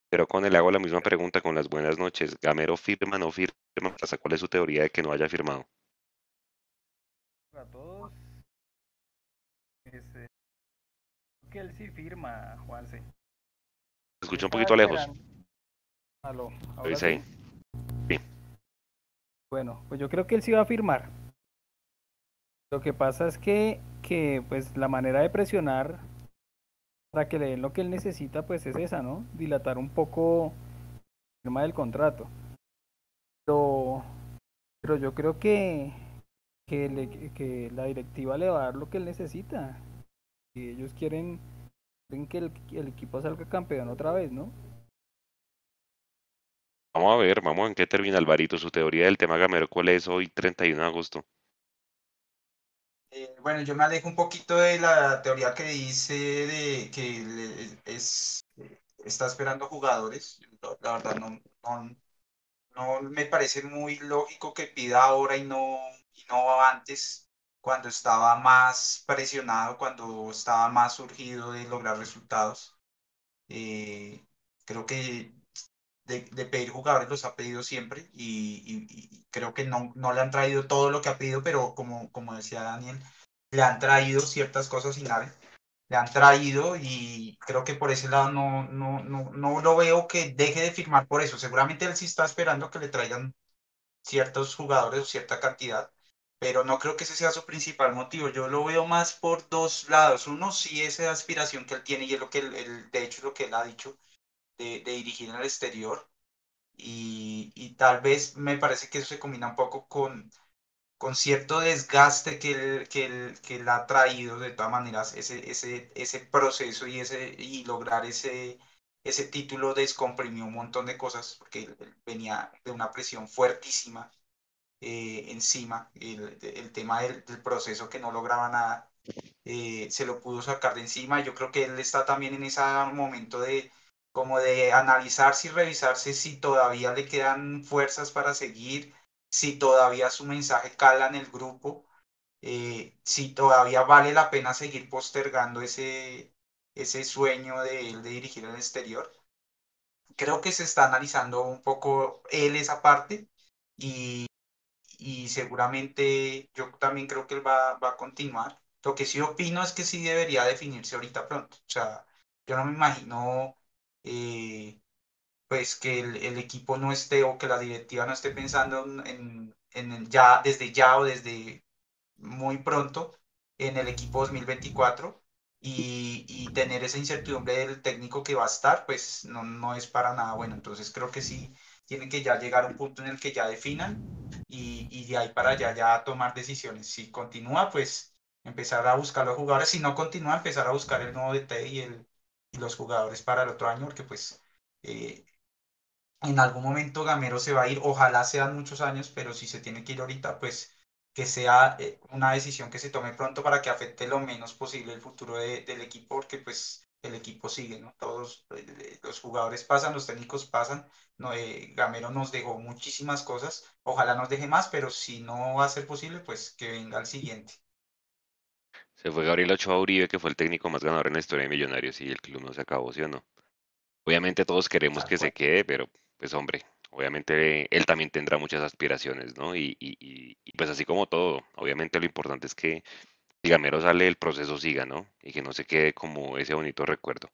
Pero con él hago la misma pregunta con las buenas noches. ¿Gamero firma, no firma? ¿Cuál es su teoría de que no haya firmado? A todos. Este, que él sí firma, Juanse. Se escucha un poquito lejos. Aló, ¿Lo dice ahí? Sí. Bueno, pues yo creo que él sí va a firmar. Lo que pasa es que, que pues la manera de presionar para que le den lo que él necesita, pues es esa, ¿no? Dilatar un poco el firma del contrato. Pero, pero yo creo que, que, que la directiva le va a dar lo que él necesita. Y ellos quieren, quieren que el, el equipo salga campeón otra vez, ¿no? Vamos a ver, vamos en qué termina Alvarito, su teoría del tema gamero, ¿cuál es hoy 31 de agosto? Bueno, yo me alejo un poquito de la teoría que dice de que es, está esperando jugadores. La verdad no, no, me parece muy lógico que pida ahora y no, y no antes, cuando estaba más presionado, cuando estaba más surgido de lograr resultados. Eh, creo que de, pedir jugadores los ha pedido siempre y, creo que no, no, le han traído todo lo que ha pedido, pero como, como decía Daniel, le han traído ciertas cosas sin le han traído y creo que por ese lado no, no, no, no lo veo que deje de firmar por eso. Seguramente él sí está esperando que le traigan ciertos jugadores o cierta cantidad, pero no creo que ese sea su principal motivo. Yo lo veo más por dos lados. Uno, sí, esa aspiración que él tiene y es lo que él, de hecho es lo que él ha dicho, de, dirigir en el exterior. Y, y, tal vez me parece que eso se combina un poco con, con cierto desgaste que él, que, él, que él ha traído de todas maneras ese, ese, ese proceso y, ese, y lograr ese, ese título descomprimió un montón de cosas porque él, venía de una presión fuertísima eh, encima, el, el tema del, del, proceso que no lograba nada, eh, se lo pudo sacar de encima. Yo creo que él está también en ese momento de como de analizarse y revisarse si todavía le quedan fuerzas para seguir, si todavía su mensaje cala en el grupo, eh, si todavía vale la pena seguir postergando ese, ese sueño de él de dirigir el exterior. Creo que se está analizando un poco él esa parte y, y seguramente yo también creo que él va, va a continuar. Lo que sí opino es que sí debería definirse ahorita pronto. O sea, yo no me imagino eh, pues que el, equipo no esté o que la directiva no esté pensando en, en ya desde ya o desde muy pronto en el equipo 2024 y, y, tener esa incertidumbre del técnico que va a estar, pues no, no es para nada bueno. Entonces creo que sí tiene que ya llegar a un punto en el que ya definan y, y de ahí para allá ya tomar decisiones. Si continúa, pues empezar a buscar los jugadores. Si no continúa, empezar a buscar el nuevo DT y el, los jugadores para el otro año, porque pues eh, en algún momento Gamero se va a ir, ojalá sean muchos años, pero si se tiene que ir ahorita, pues que sea eh, una decisión que se tome pronto para que afecte lo menos posible el futuro del equipo, porque pues el equipo sigue, ¿no? Todos eh, los jugadores pasan, los técnicos pasan, no, Gamero nos dejó muchísimas cosas, ojalá nos deje más, pero si no va a ser posible, pues que venga el siguiente. Se fue Gabriel Ochoa Uribe, que fue el técnico más ganador en la historia de Millonarios y el club no se acabó, ¿sí o no? Obviamente todos queremos que se quede, pero pues hombre, obviamente él también tendrá muchas aspiraciones, ¿no? Y, y, y, pues así como todo, obviamente lo importante es que si Gamero sale, el proceso siga, ¿no? Y que no se quede como ese bonito recuerdo.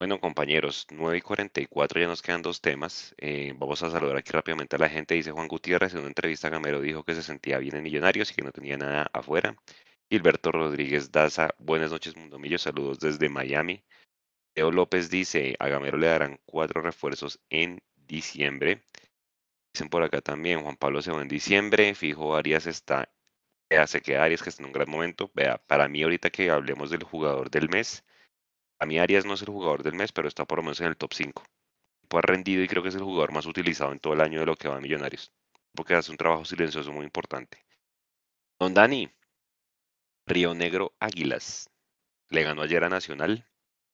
Bueno, compañeros, 9 y 44 ya nos quedan dos temas. Eh, vamos a saludar aquí rápidamente a la gente. Dice Juan Gutiérrez, en una entrevista Gamero dijo que se sentía bien en Millonarios y que no tenía nada afuera. Gilberto Rodríguez Daza, buenas noches, Mundomillo, saludos desde Miami. Leo López dice, a Gamero le darán cuatro refuerzos en diciembre. Dicen por acá también, Juan Pablo se va en diciembre, fijo Arias está, hace que Arias que está en un gran momento. Vea, para mí ahorita que hablemos del jugador del mes, a mí Arias no es el jugador del mes, pero está por lo menos en el top 5. Pues ha rendido y creo que es el jugador más utilizado en todo el año de lo que va a Millonarios. Porque hace un trabajo silencioso muy importante. Don Dani, Río Negro Águilas. Le ganó ayer a Nacional.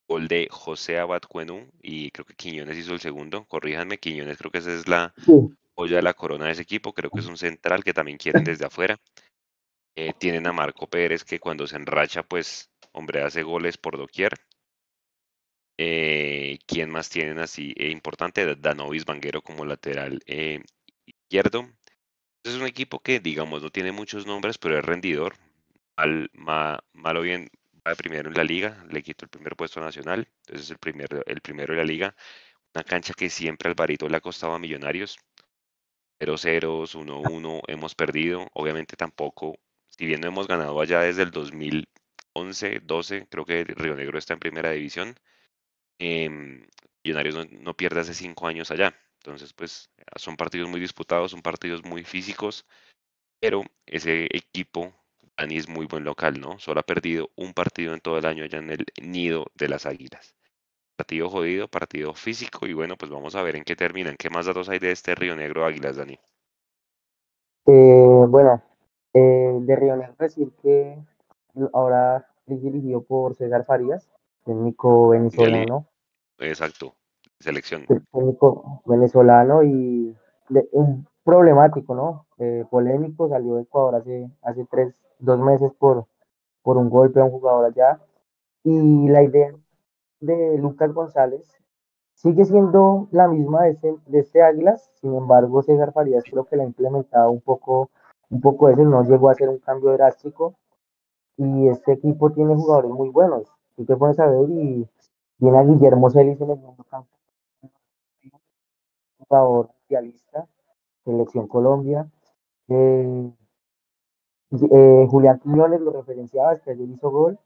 Gol de José Abad Cuenu y creo que Quiñones hizo el segundo. Corríjanme, Quiñones creo que esa es la olla de la corona de ese equipo. Creo que es un central que también quieren desde afuera. Eh, tienen a Marco Pérez que cuando se enracha, pues, hombre, hace goles por doquier. Eh, ¿Quién más tienen así eh, importante? Danovis Vanguero como lateral izquierdo. Es un equipo que, digamos, no tiene muchos nombres, pero es rendidor. Mal, mal, o bien primero en la liga, le quitó el primer puesto nacional, entonces es el, primer, el primero de la liga. Una cancha que siempre al Barito le ha costado a Millonarios. 0-0, 1-1, hemos perdido. Obviamente tampoco, si bien no hemos ganado allá desde el 2011, 12, creo que Río Negro está en primera división eh, Millonarios no, pierde hace cinco años allá. Entonces, pues son partidos muy disputados, son partidos muy físicos, pero ese equipo, Dani, es muy buen local, ¿no? Solo ha perdido un partido en todo el año allá en el nido de las águilas. Partido jodido, partido físico, y bueno, pues vamos a ver en qué terminan. ¿Qué más datos hay de este Río Negro Águilas, Dani? Eh, bueno, eh, de Río Negro decir que ahora es dirigido por César Farías, técnico venezolano. Exacto, selección. Técnico venezolano y un problemático, ¿no? Eh, polémico, salió de Ecuador hace, hace tres, dos meses por, por un golpe a un jugador allá. Y la idea de Lucas González sigue siendo la misma de este, de este Águilas, sin embargo César Farías creo que la ha implementado un poco, un poco eso, no llegó a ser un cambio drástico y este equipo tiene jugadores muy buenos tú te pones a ver y viene a Guillermo Celis en el mundo campo. Jugador mundialista, selección Colombia. Eh, eh, Julián Quiñones lo referenciaba, que ayer hizo gol.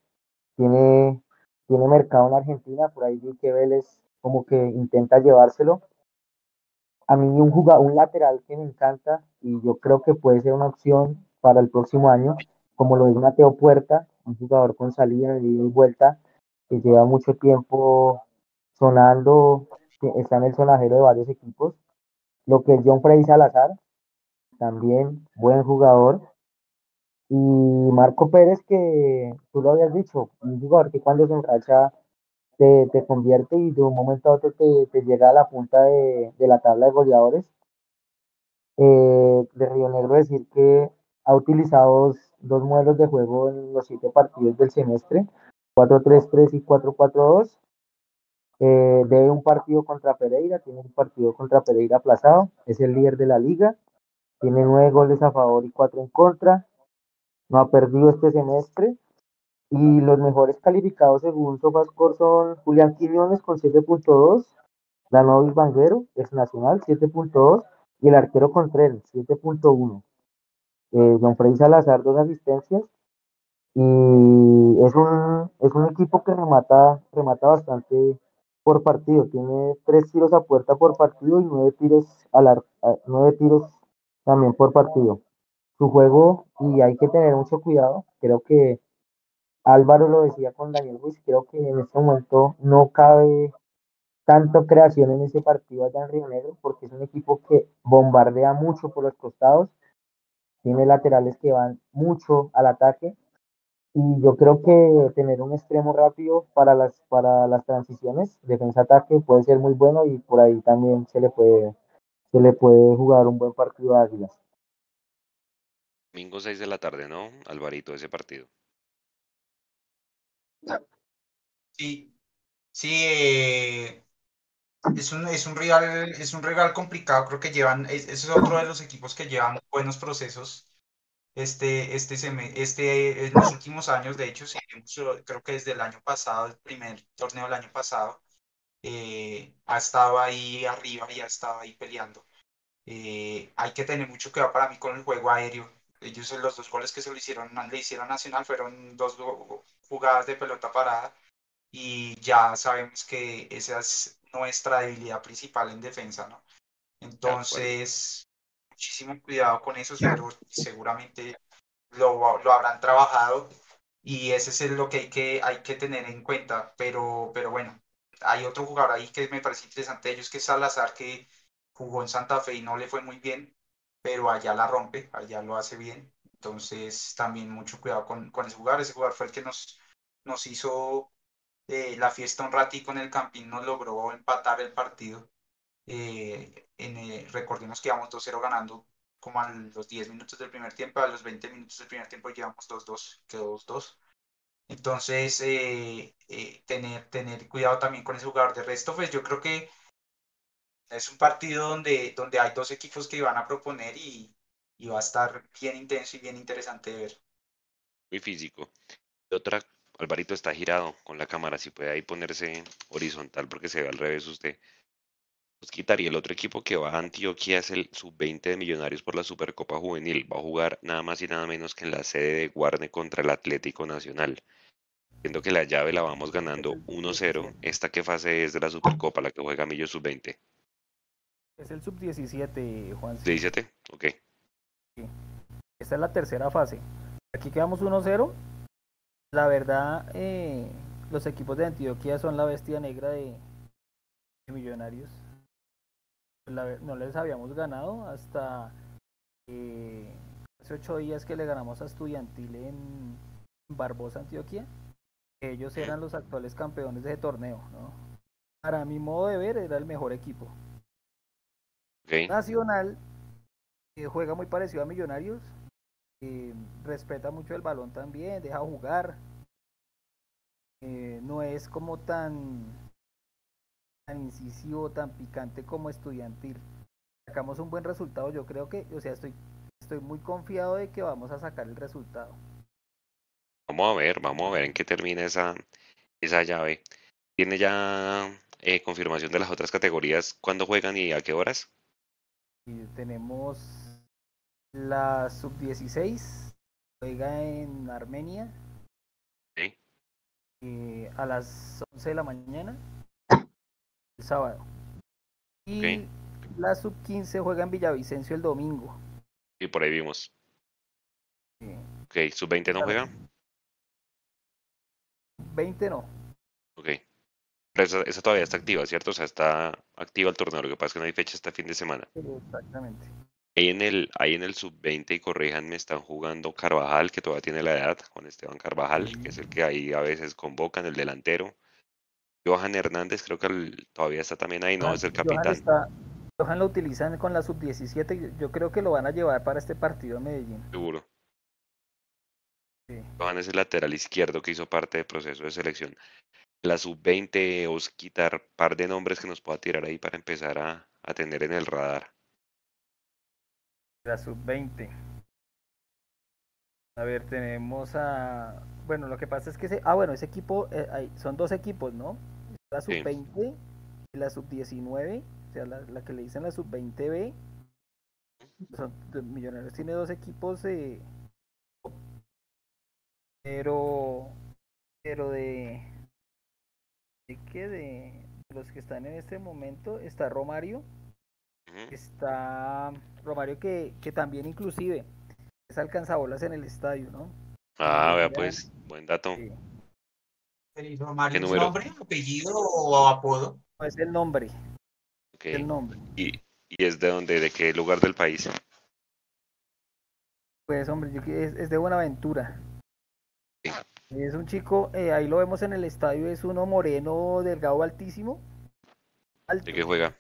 Tiene, tiene mercado en Argentina, por ahí vi que Vélez como que intenta llevárselo. A mí un jugador, un lateral que me encanta y yo creo que puede ser una opción para el próximo año, como lo es Mateo Puerta, un jugador con salida de ida y vuelta que lleva mucho tiempo sonando, está en el sonajero de varios equipos. Lo que es John Frey Salazar, también buen jugador. Y Marco Pérez, que tú lo habías dicho, un jugador que cuando se enracha te, te convierte y de un momento a otro te, te llega a la punta de, de la tabla de goleadores. Eh, de Río Negro decir que ha utilizado dos modelos de juego en los siete partidos del semestre, 4-3-3 y 4-4-2. Eh, debe un partido contra Pereira, tiene un partido contra Pereira aplazado, es el líder de la liga, tiene nueve goles a favor y cuatro en contra, no ha perdido este semestre y los mejores calificados según Sofascore son Julián Quiñones con 7.2, Danovis Banguero, es nacional, 7.2 y el arquero Contreras, 7.1. Eh, John Frey Salazar, dos asistencias. Y es un, es un equipo que remata, remata bastante por partido. Tiene tres tiros a puerta por partido y nueve tiros, a la, nueve tiros también por partido. Su juego, y hay que tener mucho cuidado, creo que Álvaro lo decía con Daniel Ruiz, creo que en este momento no cabe tanto creación en ese partido allá en Río Negro, porque es un equipo que bombardea mucho por los costados tiene laterales que van mucho al ataque y yo creo que tener un extremo rápido para las, para las transiciones, defensa-ataque, puede ser muy bueno y por ahí también se le puede, se le puede jugar un buen partido a Águilas. Domingo 6 de la tarde, ¿no? Alvarito, ese partido. Sí, sí, eh, es un, es un rival, es un rival complicado, creo que llevan, ese es otro de los equipos que llevan buenos procesos. Este, este, este, en los últimos años, de hecho, creo que desde el año pasado, el primer torneo del año pasado, eh, ha estado ahí arriba y ha estado ahí peleando. Eh, hay que tener mucho cuidado para mí con el juego aéreo. Ellos los dos goles que se le hicieron, le hicieron Nacional fueron dos jugadas de pelota parada y ya sabemos que esa es nuestra debilidad principal en defensa, ¿no? Entonces, muchísimo cuidado con eso, pero seguramente lo, lo, habrán trabajado y ese es lo que hay que, hay que tener en cuenta, pero, pero bueno, hay otro jugador ahí que me parece interesante ellos, que es Salazar, que jugó en Santa Fe y no le fue muy bien, pero allá la rompe, allá lo hace bien, entonces también mucho cuidado con, con ese jugador, ese jugador fue el que nos, nos hizo eh, la fiesta un ratico en el Campín, nos logró empatar el partido, eh, en, recordemos que íbamos 2-0 ganando como a los 10 minutos del primer tiempo, a los 20 minutos del primer tiempo llevamos 2-2, quedó 2-2. Entonces, eh, eh, tener, tener cuidado también con ese jugador. De resto, pues yo creo que es un partido donde, donde hay dos equipos que van a proponer y, y va a estar bien intenso y bien interesante de ver. Muy físico. otra, Alvarito está girado con la cámara, si puede ahí ponerse horizontal porque se ve al revés usted quitar y el otro equipo que va a Antioquia es el sub-20 de Millonarios por la Supercopa Juvenil. Va a jugar nada más y nada menos que en la sede de Guarne contra el Atlético Nacional. Viendo que la llave la vamos ganando 1-0. ¿Esta qué fase es de la Supercopa, la que juega Millo sub-20? Es el sub-17, Juan. 17, ok. Esta es la tercera fase. Aquí quedamos 1-0. La verdad, eh, los equipos de Antioquia son la bestia negra de Millonarios no les habíamos ganado hasta eh, hace ocho días que le ganamos a Estudiantil en Barbosa, Antioquia. Ellos eran los actuales campeones de ese torneo. ¿no? Para mi modo de ver, era el mejor equipo. Nacional eh, juega muy parecido a Millonarios. Eh, respeta mucho el balón también, deja jugar. no es como tan tan incisivo, tan picante como estudiantil. Sacamos un buen resultado, yo creo que, o sea, estoy, estoy muy confiado de que vamos a sacar el resultado. Vamos a ver, vamos a ver en qué termina esa, esa llave. ¿Tiene ya eh, confirmación de las otras categorías? ¿Cuándo juegan y a qué horas? Tenemos la sub-16, juega en Armenia eh, a las 11 de la mañana sábado. Y la sub-15 juega en Villavicencio el domingo. Y por ahí vimos. Ok, sub-20 no juega. 20 no. Ok. Esa, todavía está activa, ¿cierto? O sea, está activa el torneo. Lo que pasa es que no hay fecha este fin de semana. Exactamente. Ahí en el, ahí en el sub-20, y corríjanme, están jugando Carvajal, que todavía tiene la edad, con Esteban Carvajal, que es el que ahí a veces convocan, el delantero. Johan Hernández creo que todavía está también ahí, no es el capitán. Johan, lo utilizan con la sub-17, yo creo que lo van a llevar para este partido en Medellín. Seguro. Johan es el lateral izquierdo que hizo parte del proceso de selección. La sub-20, os quitar par de nombres que nos pueda tirar ahí para empezar a, a tener en el radar. La sub-20. A ver, tenemos a. Bueno, lo que pasa es que. Ese... Ah, bueno, ese equipo. Eh, son dos equipos, ¿no? La sub-20 y la sub-19. O sea, la, que le dicen la sub-20B. Son, Millonarios tiene dos equipos. Eh, pero. Pero de. ¿De qué? De, los que están en este momento. Está Romario. Está Romario que, que también inclusive es alcanzabolas en el estadio, ¿no? Ah, vea pues, buen dato. ¿El nombre, apellido o apodo? No, es el nombre. El nombre. ¿Y, ¿Y, es de dónde? ¿De qué lugar del país? Pues hombre, es, es de Buenaventura. Es un chico, eh, ahí lo vemos en el estadio, es uno moreno, delgado, altísimo. ¿De qué juega?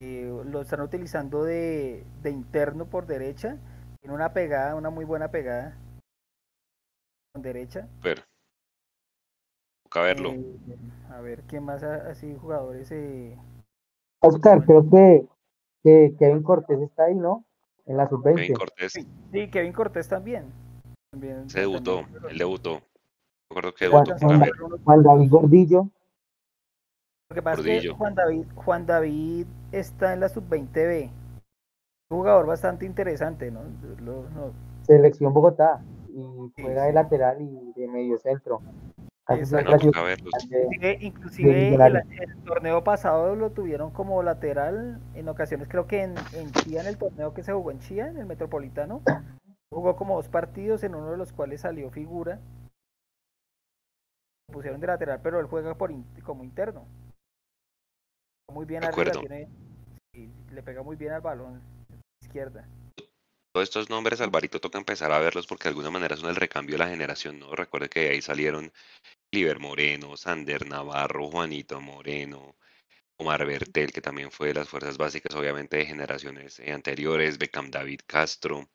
Eh, lo están utilizando de, de interno por derecha tiene una pegada, una muy buena pegada. Con derecha. Pero. Toca verlo. Eh, a ver, ¿quién más así jugadores? Eh... Oscar, creo que, que, Kevin Cortés está ahí, ¿no? En la sub-20. Kevin Cortés. Sí, Kevin Cortés también. También Se debutó, también. él debutó. Recuerdo que debutó Juan, David Gordillo. Lo que pasa es que. Juan David, Juan David está en la sub-20B. Un jugador bastante interesante, ¿no? Lo- no- Selección Bogotá y Sí, juega de lateral y de medio centro. Exacto. de- Inclusive, inclusive el, Millonario. el torneo pasado lo tuvieron como lateral en ocasiones, creo que en, en Chía, en el torneo que se jugó en Chía, en el Metropolitano, jugó como dos partidos en uno de los cuales salió figura. Lo pusieron de lateral, pero él juega por in- como interno. Muy bien arriba, tiene, y le pega muy bien al balón izquierda. Todos estos nombres, Alvarito, toca empezar a verlos porque de alguna manera son el recambio de la generación, ¿no? Recuerde que de ahí salieron Liber Moreno, Sander Navarro, Juanito Moreno, Omar Bertel, que también fue de las fuerzas básicas, obviamente, de generaciones eh, anteriores, Beckham David Castro,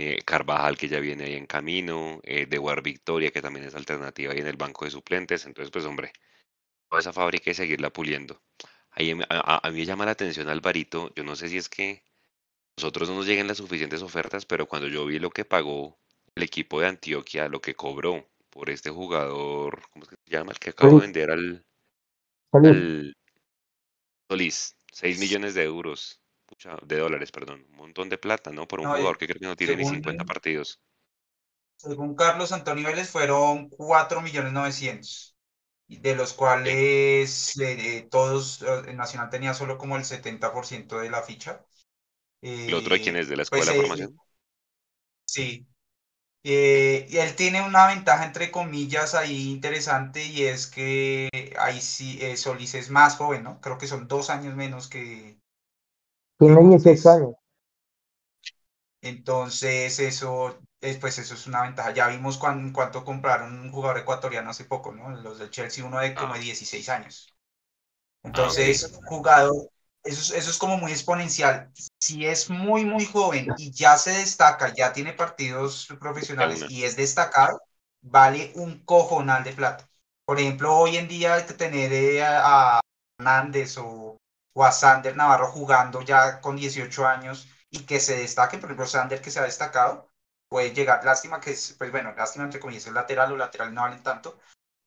eh, Carvajal, que ya viene ahí en camino, eh, Dewar Victoria, que también es alternativa ahí en el banco de suplentes. Entonces, pues, hombre, toda esa fábrica y seguirla puliendo. Ahí a, a- a mí me llama la atención, Alvarito, yo no sé si es que nosotros no nos lleguen las suficientes ofertas, pero cuando yo vi lo que pagó el equipo de Antioquia, lo que cobró por este jugador, ¿cómo es que se llama? El que acabo de vender al, Solís. al Solís, 6 millones de euros, pucha, de dólares, perdón, un montón de plata, ¿no? Por un No, jugador que creo que no tiene ni según- 50 partidos. Según Carlos Antonio Vélez fueron 4 millones 900, de los cuales eh, todos, eh, el Nacional tenía solo como el 70% de la ficha. ¿El otro de quién Eh, es? ¿De la pues, escuela de eh, formación? Sí. Eh, y él tiene una ventaja entre comillas ahí interesante y es que ahí sí eh, Solís es más joven, ¿no? Creo que son dos años menos que, Tiene Montes. 18 años. Entonces, eso, es, pues eso es una ventaja. Ya vimos cuán- cuánto compraron un jugador ecuatoriano hace poco, ¿no? Los del Chelsea, uno de como Ah. de 16 años. Ah, Entonces, jugador, eso, es- eso es como muy exponencial. Si es muy, muy joven y ya se destaca, ya tiene partidos profesionales y es destacado, vale un cojonal de plata. Por ejemplo, hoy en día hay que tener eh, a a Hernández o, o a Sander Navarro jugando ya con 18 años y que se destaque, por ejemplo, Sander que se ha destacado, puede llegar, lástima que es, pues bueno, lástima entre comillas, el lateral o lateral no valen tanto,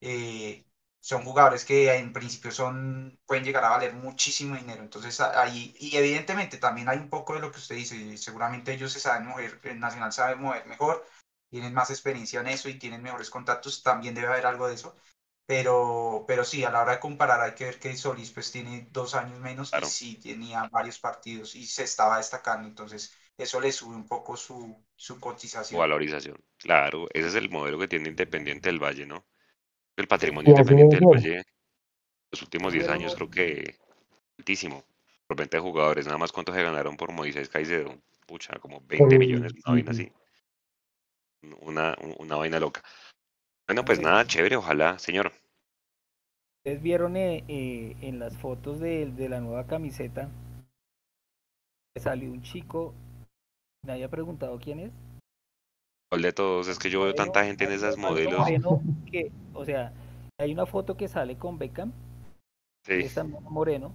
eh, son jugadores que en principio son, pueden llegar a valer muchísimo dinero, entonces ahí, y evidentemente también hay un poco de lo que usted dice, y seguramente ellos se saben mover, el Nacional sabe mover mejor, tienen más experiencia en eso y tienen mejores contactos, también debe haber algo de eso, pero, pero sí, a la hora de comparar hay que ver que Solís pues tiene dos años menos Claro. y sí tenía varios partidos y se estaba destacando, entonces eso le sube un poco su, su Su cotización. valorización. Claro, ese es el modelo que tiene Independiente del Valle, ¿no? El patrimonio independiente del Valle, los últimos Sí, 10 era años creo que altísimo. Por venta de jugadores, nada más cuánto se ganaron por Moisés Caicedo. Pucha, como 20 millones, una vaina así. Una, una vaina loca. Bueno, pues nada, chévere, ojalá, señor. Ustedes vieron eh, eh, en las fotos de, de la nueva camiseta que salió un chico, nadie ha preguntado quién es. ¿Cuál de todos? Es que yo veo tanta gente en esas modelos. que, o sea, hay una foto que sale con Beckham, Sí, es moreno,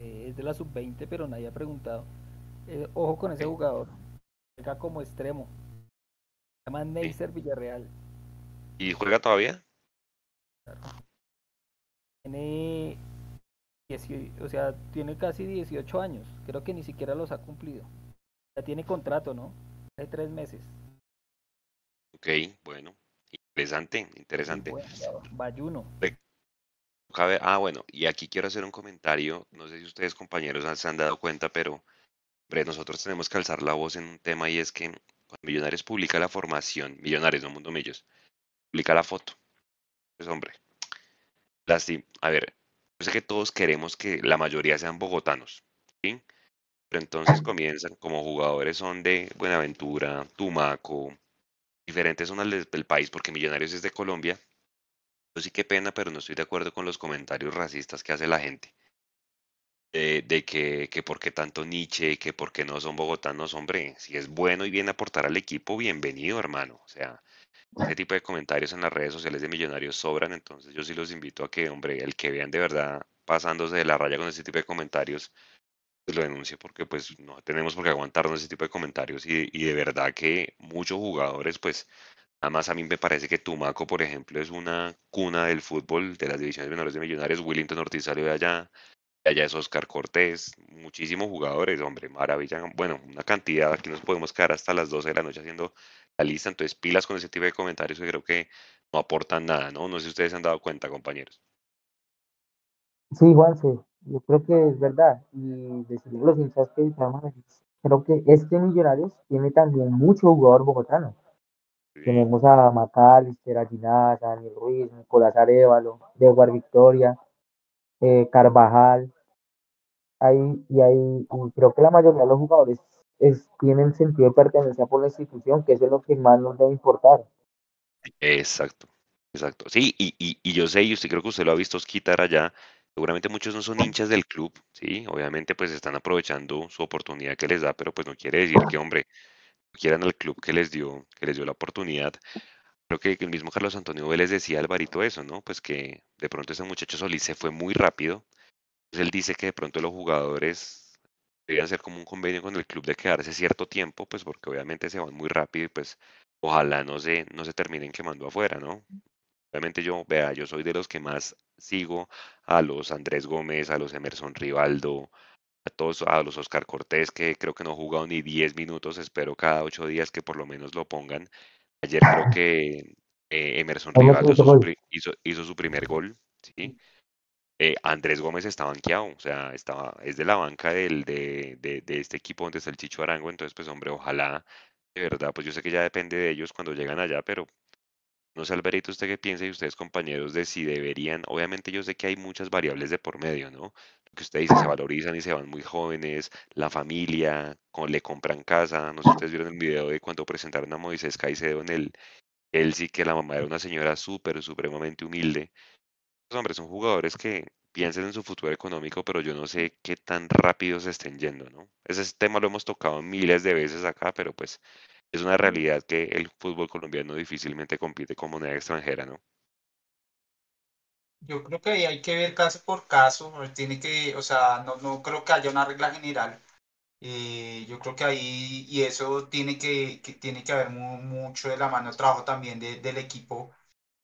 eh, es de la sub-20, pero nadie ha preguntado. Eh, ojo con ese jugador, juega como extremo. Se llama Neisser Villarreal. ¿Y juega todavía? Tiene, 18 o sea, tiene casi 18 años. Creo que ni siquiera los ha cumplido. Ya tiene contrato, ¿no? Hace tres meses. Ok, bueno. Interesante, interesante. Bueno, Bayuno. Ah, bueno, y aquí quiero hacer un comentario. No sé si ustedes, compañeros, se han dado cuenta, pero hombre, nosotros tenemos que alzar la voz en un tema y es que cuando Millonarios publica la formación, Millonarios, no Mundo Millos, publica la foto. Pues hombre, a ver, yo sé que todos queremos que la mayoría sean bogotanos, ¿sí? Pero entonces comienzan como jugadores son de Buenaventura, Tumaco, diferentes zonas del país, porque Millonarios es de Colombia. Yo sí qué pena, pero no estoy de acuerdo con los comentarios racistas que hace la gente. De, que, que por qué tanto Nietzsche, que por qué no son bogotanos, hombre, si es bueno y viene a aportar al equipo, bienvenido, hermano. O sea, ese tipo de comentarios en las redes sociales de Millonarios sobran, entonces yo sí los invito a que, hombre, el que vean de verdad pasándose de la raya con ese tipo de comentarios, pues lo denuncie, porque pues no tenemos por qué aguantarnos ese tipo de comentarios y, y de verdad que muchos jugadores, pues Además, a mí me parece que Tumaco, por ejemplo, es una cuna del fútbol de las divisiones menores de Millonarios. Willington Ortiz salió de allá, de allá es Oscar Cortés, muchísimos jugadores, hombre, maravilla. Bueno, una cantidad, aquí nos podemos quedar hasta las 12 de la noche haciendo la lista, entonces pilas con ese tipo de comentarios que creo que no aportan nada, ¿no? No sé si ustedes se han dado cuenta, compañeros. Sí, Juanse, yo creo que es verdad. Y decirle los hinchas que creo que este Millonarios tiene también mucho jugador bogotano. Sí, Tenemos a Macalister, a Ginás, a Daniel Ruiz, Nicolás Arevalo, Dewar Victoria, eh, Carvajal. Ahí, y ahí, y creo que la mayoría de los jugadores es, tienen sentido de pertenencia por la institución, que eso es lo que más nos debe importar. Exacto, exacto. Sí, y, y, y yo sé, y usted creo que usted lo ha visto quitar allá, seguramente muchos no son hinchas del club, ¿sí? Obviamente pues están aprovechando su oportunidad que les da, pero pues no quiere decir que, hombre, quieran al club que les dio, que les dio la oportunidad. Creo que el mismo Carlos Antonio Vélez decía Alvarito eso, ¿no? Pues que de pronto ese muchacho Solís se fue muy rápido. Pues él dice que de pronto los jugadores deberían hacer como un convenio con el club de quedarse cierto tiempo, pues porque obviamente se van muy rápido y pues ojalá no se, no se terminen quemando afuera, ¿no? Obviamente yo, vea, yo soy de los que más sigo a los Andrés Gómez, a los Emerson Rivaldo, a todos, a los Oscar Cortés, que creo que no ha jugado ni 10 minutos, espero cada ocho días que por lo menos lo pongan. Ayer creo que eh, Emerson Rivaldo hizo hizo, hizo su primer gol, ¿sí? Eh, Andrés Gómez está banqueado, o sea, estaba, es de la banca del, de, de, este equipo donde está el Chicho Arango, entonces pues hombre, ojalá, de verdad, pues yo sé que ya depende de ellos cuando llegan allá, pero no sé, Alberito, usted qué piensa y ustedes compañeros de si deberían, obviamente yo sé que hay muchas variables de por medio, ¿no? Que usted dice, se valorizan y se van muy jóvenes, la familia, le compran casa, no sé si ustedes vieron el video de cuando presentaron a Moisés Caicedo en el Chelsea, que la mamá era una señora súper, supremamente humilde. Pues, hombre, son jugadores que piensan en su futuro económico, pero yo no sé qué tan rápido se estén yendo, ¿no? Ese tema lo hemos tocado miles de veces acá, pero pues es una realidad que el fútbol colombiano difícilmente compite con moneda extranjera, ¿no? Yo creo que ahí hay que ver caso por caso, tiene que, o sea, no, no creo que haya una regla general. Eh, yo creo que ahí, y eso tiene que, que tiene que haber mu- mucho de la mano de trabajo también de- del equipo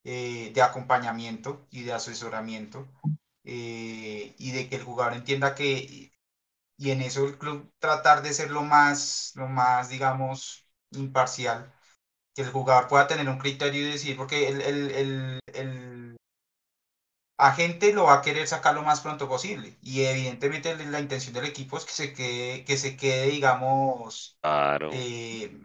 eh, de acompañamiento y de asesoramiento, eh, y de que el jugador entienda que, y en eso el club tratar de ser lo más, lo más, digamos, imparcial, que el jugador pueda tener un criterio y decir, porque el, el, el, el agente lo va a querer sacar lo más pronto posible. Y evidentemente la intención del equipo es que se quede, que se quede digamos, Claro, eh,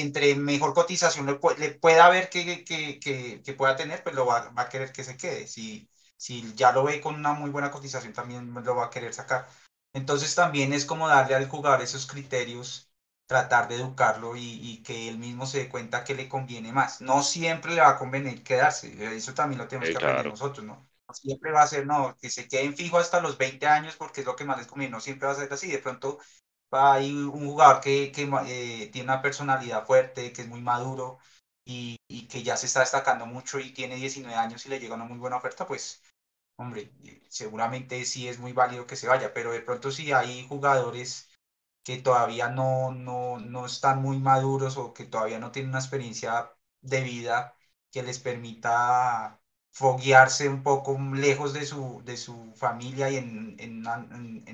entre mejor cotización le, le pueda ver que, que, que, que pueda tener, pues lo va, va, a querer que se quede. Si, si ya lo ve con una muy buena cotización, también lo va a querer sacar. Entonces también es como darle al jugador esos criterios, tratar de educarlo y, y que él mismo se dé cuenta que le conviene más. No siempre le va a convenir quedarse, eso también lo tenemos eh, que aprender claro, nosotros, ¿no? Siempre va a ser, no, que se queden fijo hasta los 20 años porque es lo que más les conviene, no siempre va a ser así, de pronto hay un jugador que, que eh, tiene una personalidad fuerte, que es muy maduro y, y, que ya se está destacando mucho y tiene 19 años y le llega una muy buena oferta, pues, hombre, seguramente sí es muy válido que se vaya, pero de pronto si hay jugadores que todavía no, no, no están muy maduros o que todavía no tienen una experiencia de vida que les permita foguearse un poco lejos de su, de su familia y en, en,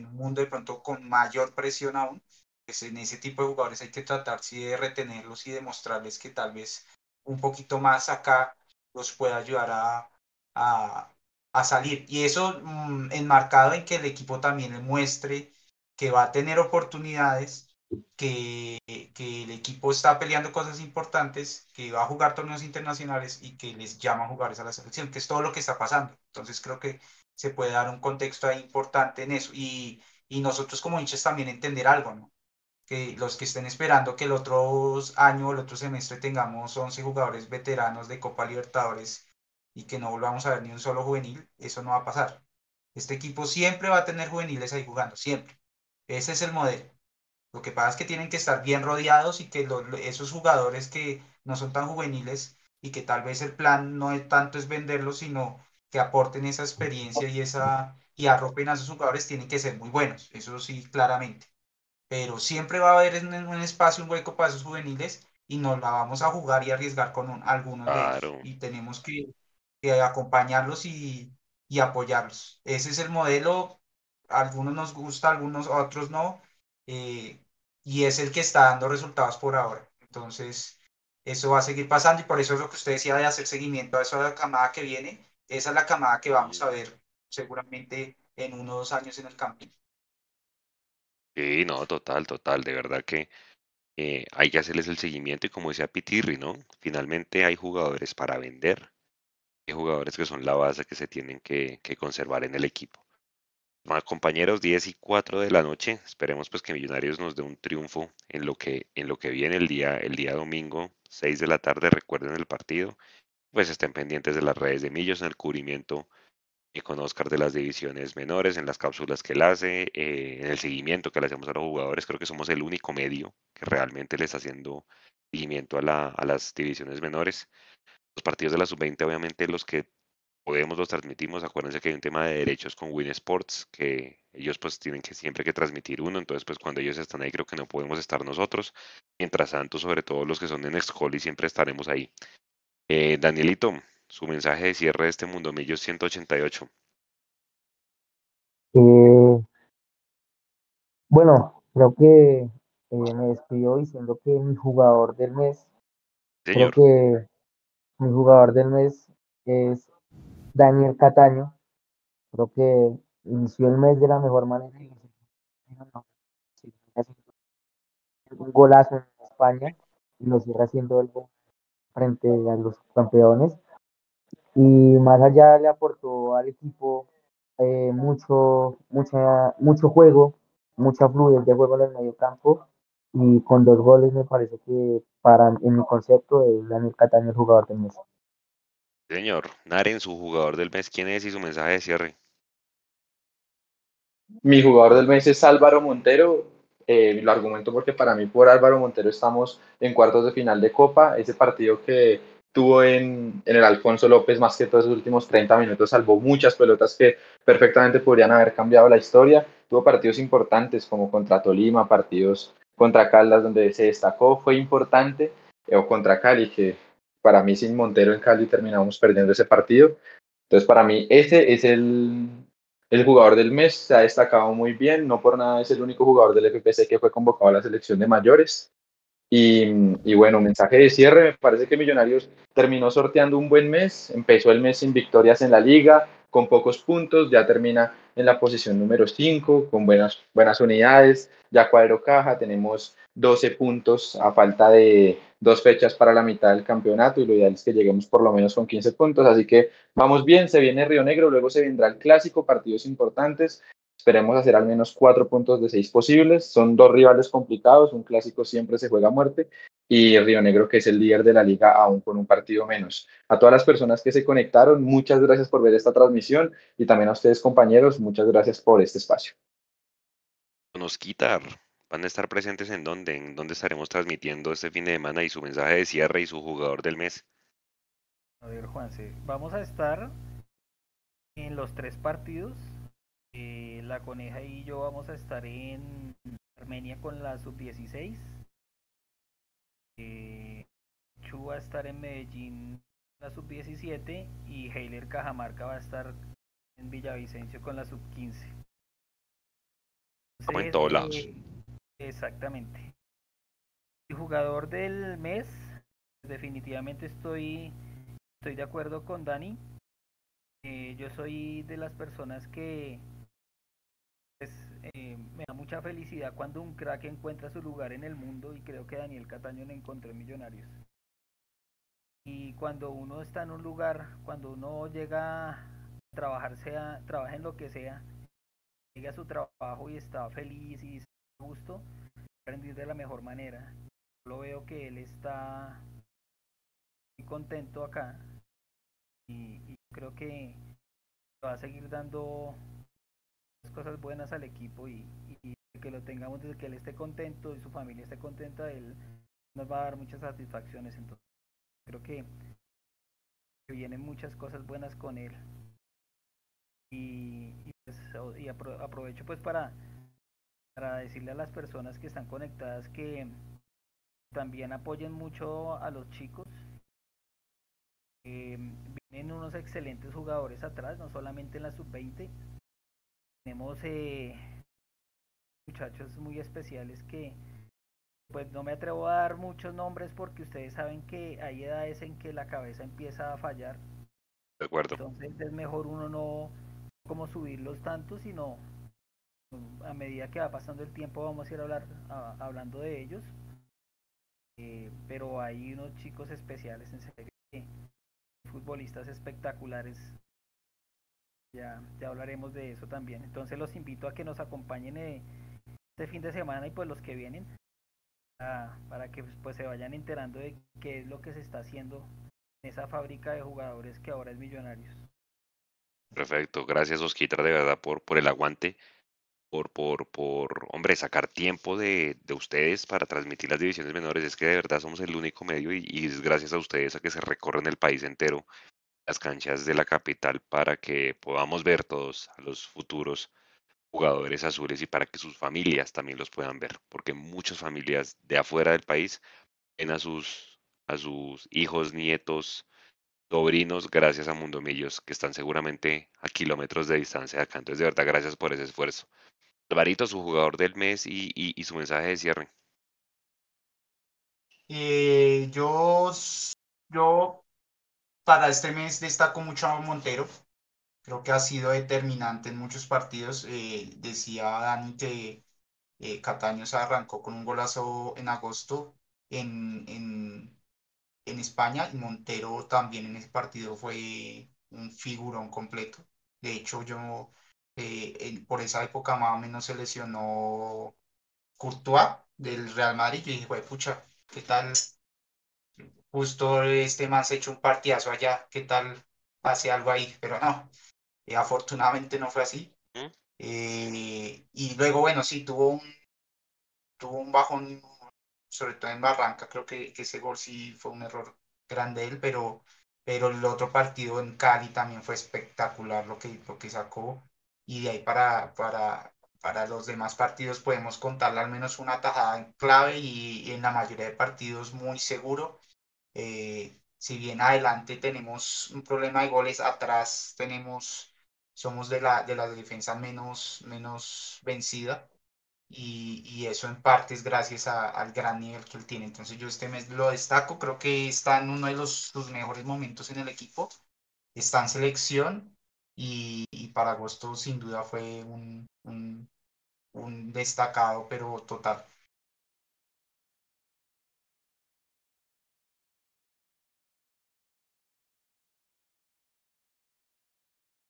un mundo de pronto con mayor presión aún, pues en ese tipo de jugadores hay que tratar sí, de retenerlos y demostrarles que tal vez un poquito más acá los pueda ayudar a, a, a salir. Y eso mmm, enmarcado en que el equipo también le muestre que va a tener oportunidades, que, el equipo está peleando cosas importantes, que va a jugar torneos internacionales y que les llama a jugar a la selección, que es todo lo que está pasando. Entonces creo que se puede dar un contexto ahí importante en eso. Y, nosotros como hinchas también entender algo. Que los que estén esperando que el otro año, el otro semestre tengamos 11 jugadores veteranos de Copa Libertadores y que no volvamos a ver ni un solo juvenil, eso no va a pasar. Este equipo siempre va a tener juveniles ahí jugando, siempre. Ese es el modelo. Lo que pasa es que tienen que estar bien rodeados y que lo, esos jugadores que no son tan juveniles y que tal vez el plan no es tanto es venderlos, sino que aporten esa experiencia y esa y arropen a esos jugadores tienen que ser muy buenos, eso sí, claramente. Pero siempre va a haber un, un espacio, un hueco para esos juveniles y nos la vamos a jugar y arriesgar con algunos de ellos. Y tenemos que, acompañarlos y, y, apoyarlos. Ese es el modelo. algunos nos gusta, algunos otros no. Eh, y es el que está dando resultados por ahora. Entonces, eso va a seguir pasando y por eso es lo que usted decía de hacer seguimiento a esa camada que viene. Esa es la camada que vamos a ver seguramente en uno o dos años en el campo. Sí, no, total, total. De verdad que eh, hay que hacerles el seguimiento y como decía Pitirri, ¿no? Finalmente hay jugadores para vender, hay jugadores que son la base que se tienen que, conservar en el equipo. Compañeros, 10 y 4 de la noche, esperemos pues que Millonarios nos dé un triunfo en lo que, en lo que viene el día, el día domingo, 6 de la tarde, recuerden el partido, pues estén pendientes de las redes de Millos en el cubrimiento y con Oscar de las divisiones menores, en las cápsulas que él hace, eh, en el seguimiento que le hacemos a los jugadores. Creo que somos el único medio que realmente les está haciendo seguimiento a, la, a las divisiones menores. Los partidos de la sub-20, obviamente, los que podemos los transmitimos. Acuérdense que hay un tema de derechos con Win Sports, que ellos pues tienen que siempre que transmitir uno, entonces pues cuando ellos están ahí creo que no podemos estar nosotros. Mientras tanto, sobre todo los que son en y siempre estaremos ahí. Eh, Danielito, su mensaje de cierre de este Mundo Millos 188. Eh, bueno, creo que eh, me despido diciendo que mi jugador del mes, creo que mi jugador del mes es Daniel Cataño. Creo que inició el mes de la mejor manera un golazo en España y lo sigue haciendo el frente a los campeones y más allá le aportó al equipo eh, mucho, mucho juego, mucha fluidez de juego en el medio campo y con dos goles me parece que para en mi concepto es Daniel Cataño el jugador del mes. Señor, Naren, su jugador del mes, ¿quién es y su mensaje de cierre? Mi jugador del mes es Álvaro Montero. Eh, lo argumento porque para mí por Álvaro Montero estamos en cuartos de final de Copa. Ese partido que tuvo en, en, el Alfonso López más que todos esos últimos 30 minutos, salvó muchas pelotas que perfectamente podrían haber cambiado la historia. Tuvo partidos importantes como contra Tolima, partidos contra Caldas donde se destacó, fue importante, eh, o contra Cali, que para mí sin Montero en Cali terminamos perdiendo ese partido. Entonces para mí ese es el, el jugador del mes, se ha destacado muy bien, no por nada es el único jugador del FPC que fue convocado a la selección de mayores. Y, bueno, mensaje de cierre, me parece que Millonarios terminó sorteando un buen mes, empezó el mes sin victorias en la liga, con pocos puntos, ya termina en la posición número 5, con buenas, buenas unidades, ya cuadro caja, tenemos 12 puntos a falta de dos fechas para la mitad del campeonato y lo ideal es que lleguemos por lo menos con 15 puntos, así que vamos bien, se viene Río Negro, luego se vendrá el clásico, partidos importantes, Esperemos hacer al menos cuatro puntos de seis posibles. Son dos rivales complicados, un clásico siempre se juega a muerte y Río Negro que es el líder de la liga aún con un partido menos. A todas las personas que se conectaron, muchas gracias por ver esta transmisión y también a ustedes compañeros, muchas gracias por este espacio. Nos quitar. ¿Van a estar presentes en dónde? ¿En dónde estaremos transmitiendo este fin de semana y su mensaje de cierre y su jugador del mes? A ver, Juanse, vamos a estar en los tres partidos eh, la Coneja y yo vamos a estar en Armenia con la sub-16. Eh, Chu va a estar en Medellín con la sub-17 y Heiler Cajamarca va a estar en Villavicencio con la sub-15. Como en todos lados. Eh, exactamente. El jugador del mes, definitivamente estoy, estoy de acuerdo con Dani. Eh, yo soy de las personas que eh, me da mucha felicidad cuando un crack encuentra su lugar en el mundo y creo que Daniel Cataño lo encontró en Millonarios. Y cuando uno está en un lugar, cuando uno llega a trabajar, sea, trabaja en lo que sea, llega a su trabajo y está feliz y gusto, rendir de la mejor manera. Lo veo que él está muy contento acá y, y creo que va a seguir dando cosas buenas al equipo y, que lo tengamos desde que él esté contento y su familia esté contenta, él nos va a dar muchas satisfacciones. Entonces, creo que, vienen muchas cosas buenas con él. Y, pues, aprovecho pues para, para decirle a las personas que están conectadas que también apoyen mucho a los chicos. Eh, vienen unos excelentes jugadores atrás, no solamente en la sub-20. Tenemos eh, muchachos muy especiales que pues no me atrevo a dar muchos nombres porque ustedes saben que hay edades en que la cabeza empieza a fallar. De acuerdo. Entonces es mejor uno no como subirlos tanto, sino a medida que va pasando el tiempo vamos a ir a hablar, hablando de ellos. Eh, pero hay unos chicos especiales, en serio, futbolistas espectaculares. Ya, ya hablaremos de eso también. Entonces los invito a que nos acompañen eh, este fin de semana y pues los que vienen para que pues se vayan enterando de qué es lo que se está haciendo en esa fábrica de jugadores que ahora es Millonarios. Perfecto, gracias Osquita de verdad por, por el aguante, por, por, por, hombre, sacar tiempo de, de, ustedes para transmitir las divisiones menores. Es que de verdad somos el único medio y, y es gracias a ustedes a que se recorren el país entero las canchas de la capital para que podamos ver todos a los futuros jugadores azules y para que sus familias también los puedan ver, porque muchas familias de afuera del país ven a sus, a sus hijos, nietos, sobrinos gracias a Mundomillos, que están seguramente a kilómetros de distancia de acá. Entonces, de verdad, gracias por ese esfuerzo. Alvarito, su jugador del mes y, su mensaje de cierre. Eh, yo, yo para este mes destaco mucho a Montero. Creo que ha sido determinante en muchos partidos. Eh, decía Dani que eh, Cataño se arrancó con un golazo en agosto en, en, en España y Montero también en ese partido fue un figurón completo. De hecho, yo eh, por esa época más o menos se lesionó Courtois del Real Madrid y dije, pucha, ¿qué tal? Justo este más hecho un partidazo allá, ¿qué tal hace algo ahí? Pero no, eh, afortunadamente no fue así. Eh, y luego, bueno, sí, tuvo un, tuvo un bajón, sobre todo en Barranca, creo que, ese gol sí fue un error grande de él, pero, pero el otro partido en Cali también fue espectacular lo que, lo que sacó. Y de ahí para, para, para los demás partidos podemos contarle al menos una tajada en clave y, en la mayoría de partidos muy seguro. Eh, si bien adelante tenemos un problema de goles, atrás tenemos somos de la, de la defensa menos, menos vencida y, y eso en parte es gracias al gran nivel que él tiene. Entonces yo este mes lo destaco, creo que está en uno de los, sus mejores momentos en el equipo, está en selección y, y para agosto sin duda fue un, un, un destacado pero total.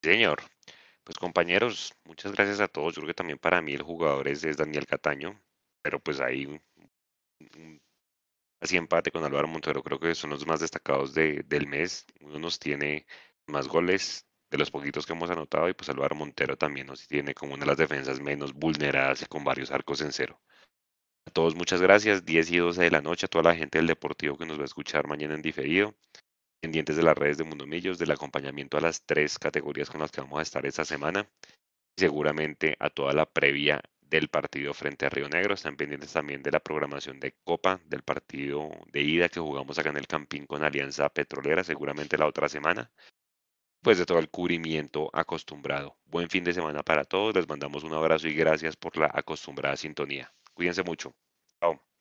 Señor, pues compañeros, muchas gracias a todos. Yo creo que también para mí el jugador es, Daniel Cataño, pero pues ahí así empate con Álvaro Montero, creo que son los más destacados de, del mes. Uno nos tiene más goles de los poquitos que hemos anotado y pues Álvaro Montero también nos tiene como una de las defensas menos vulneradas y con varios arcos en cero. A todos muchas gracias, 10 y 12 de la noche, a toda la gente del Deportivo que nos va a escuchar mañana en diferido pendientes de las redes de Mundo Millos, del acompañamiento a las tres categorías con las que vamos a estar esta semana y seguramente a toda la previa del partido frente a Río Negro. Están pendientes también de la programación de Copa, del partido de ida que jugamos acá en el Campín con Alianza Petrolera, seguramente la otra semana. Pues de todo el cubrimiento acostumbrado. Buen fin de semana para todos. Les mandamos un abrazo y gracias por la acostumbrada sintonía. Cuídense mucho. Chao.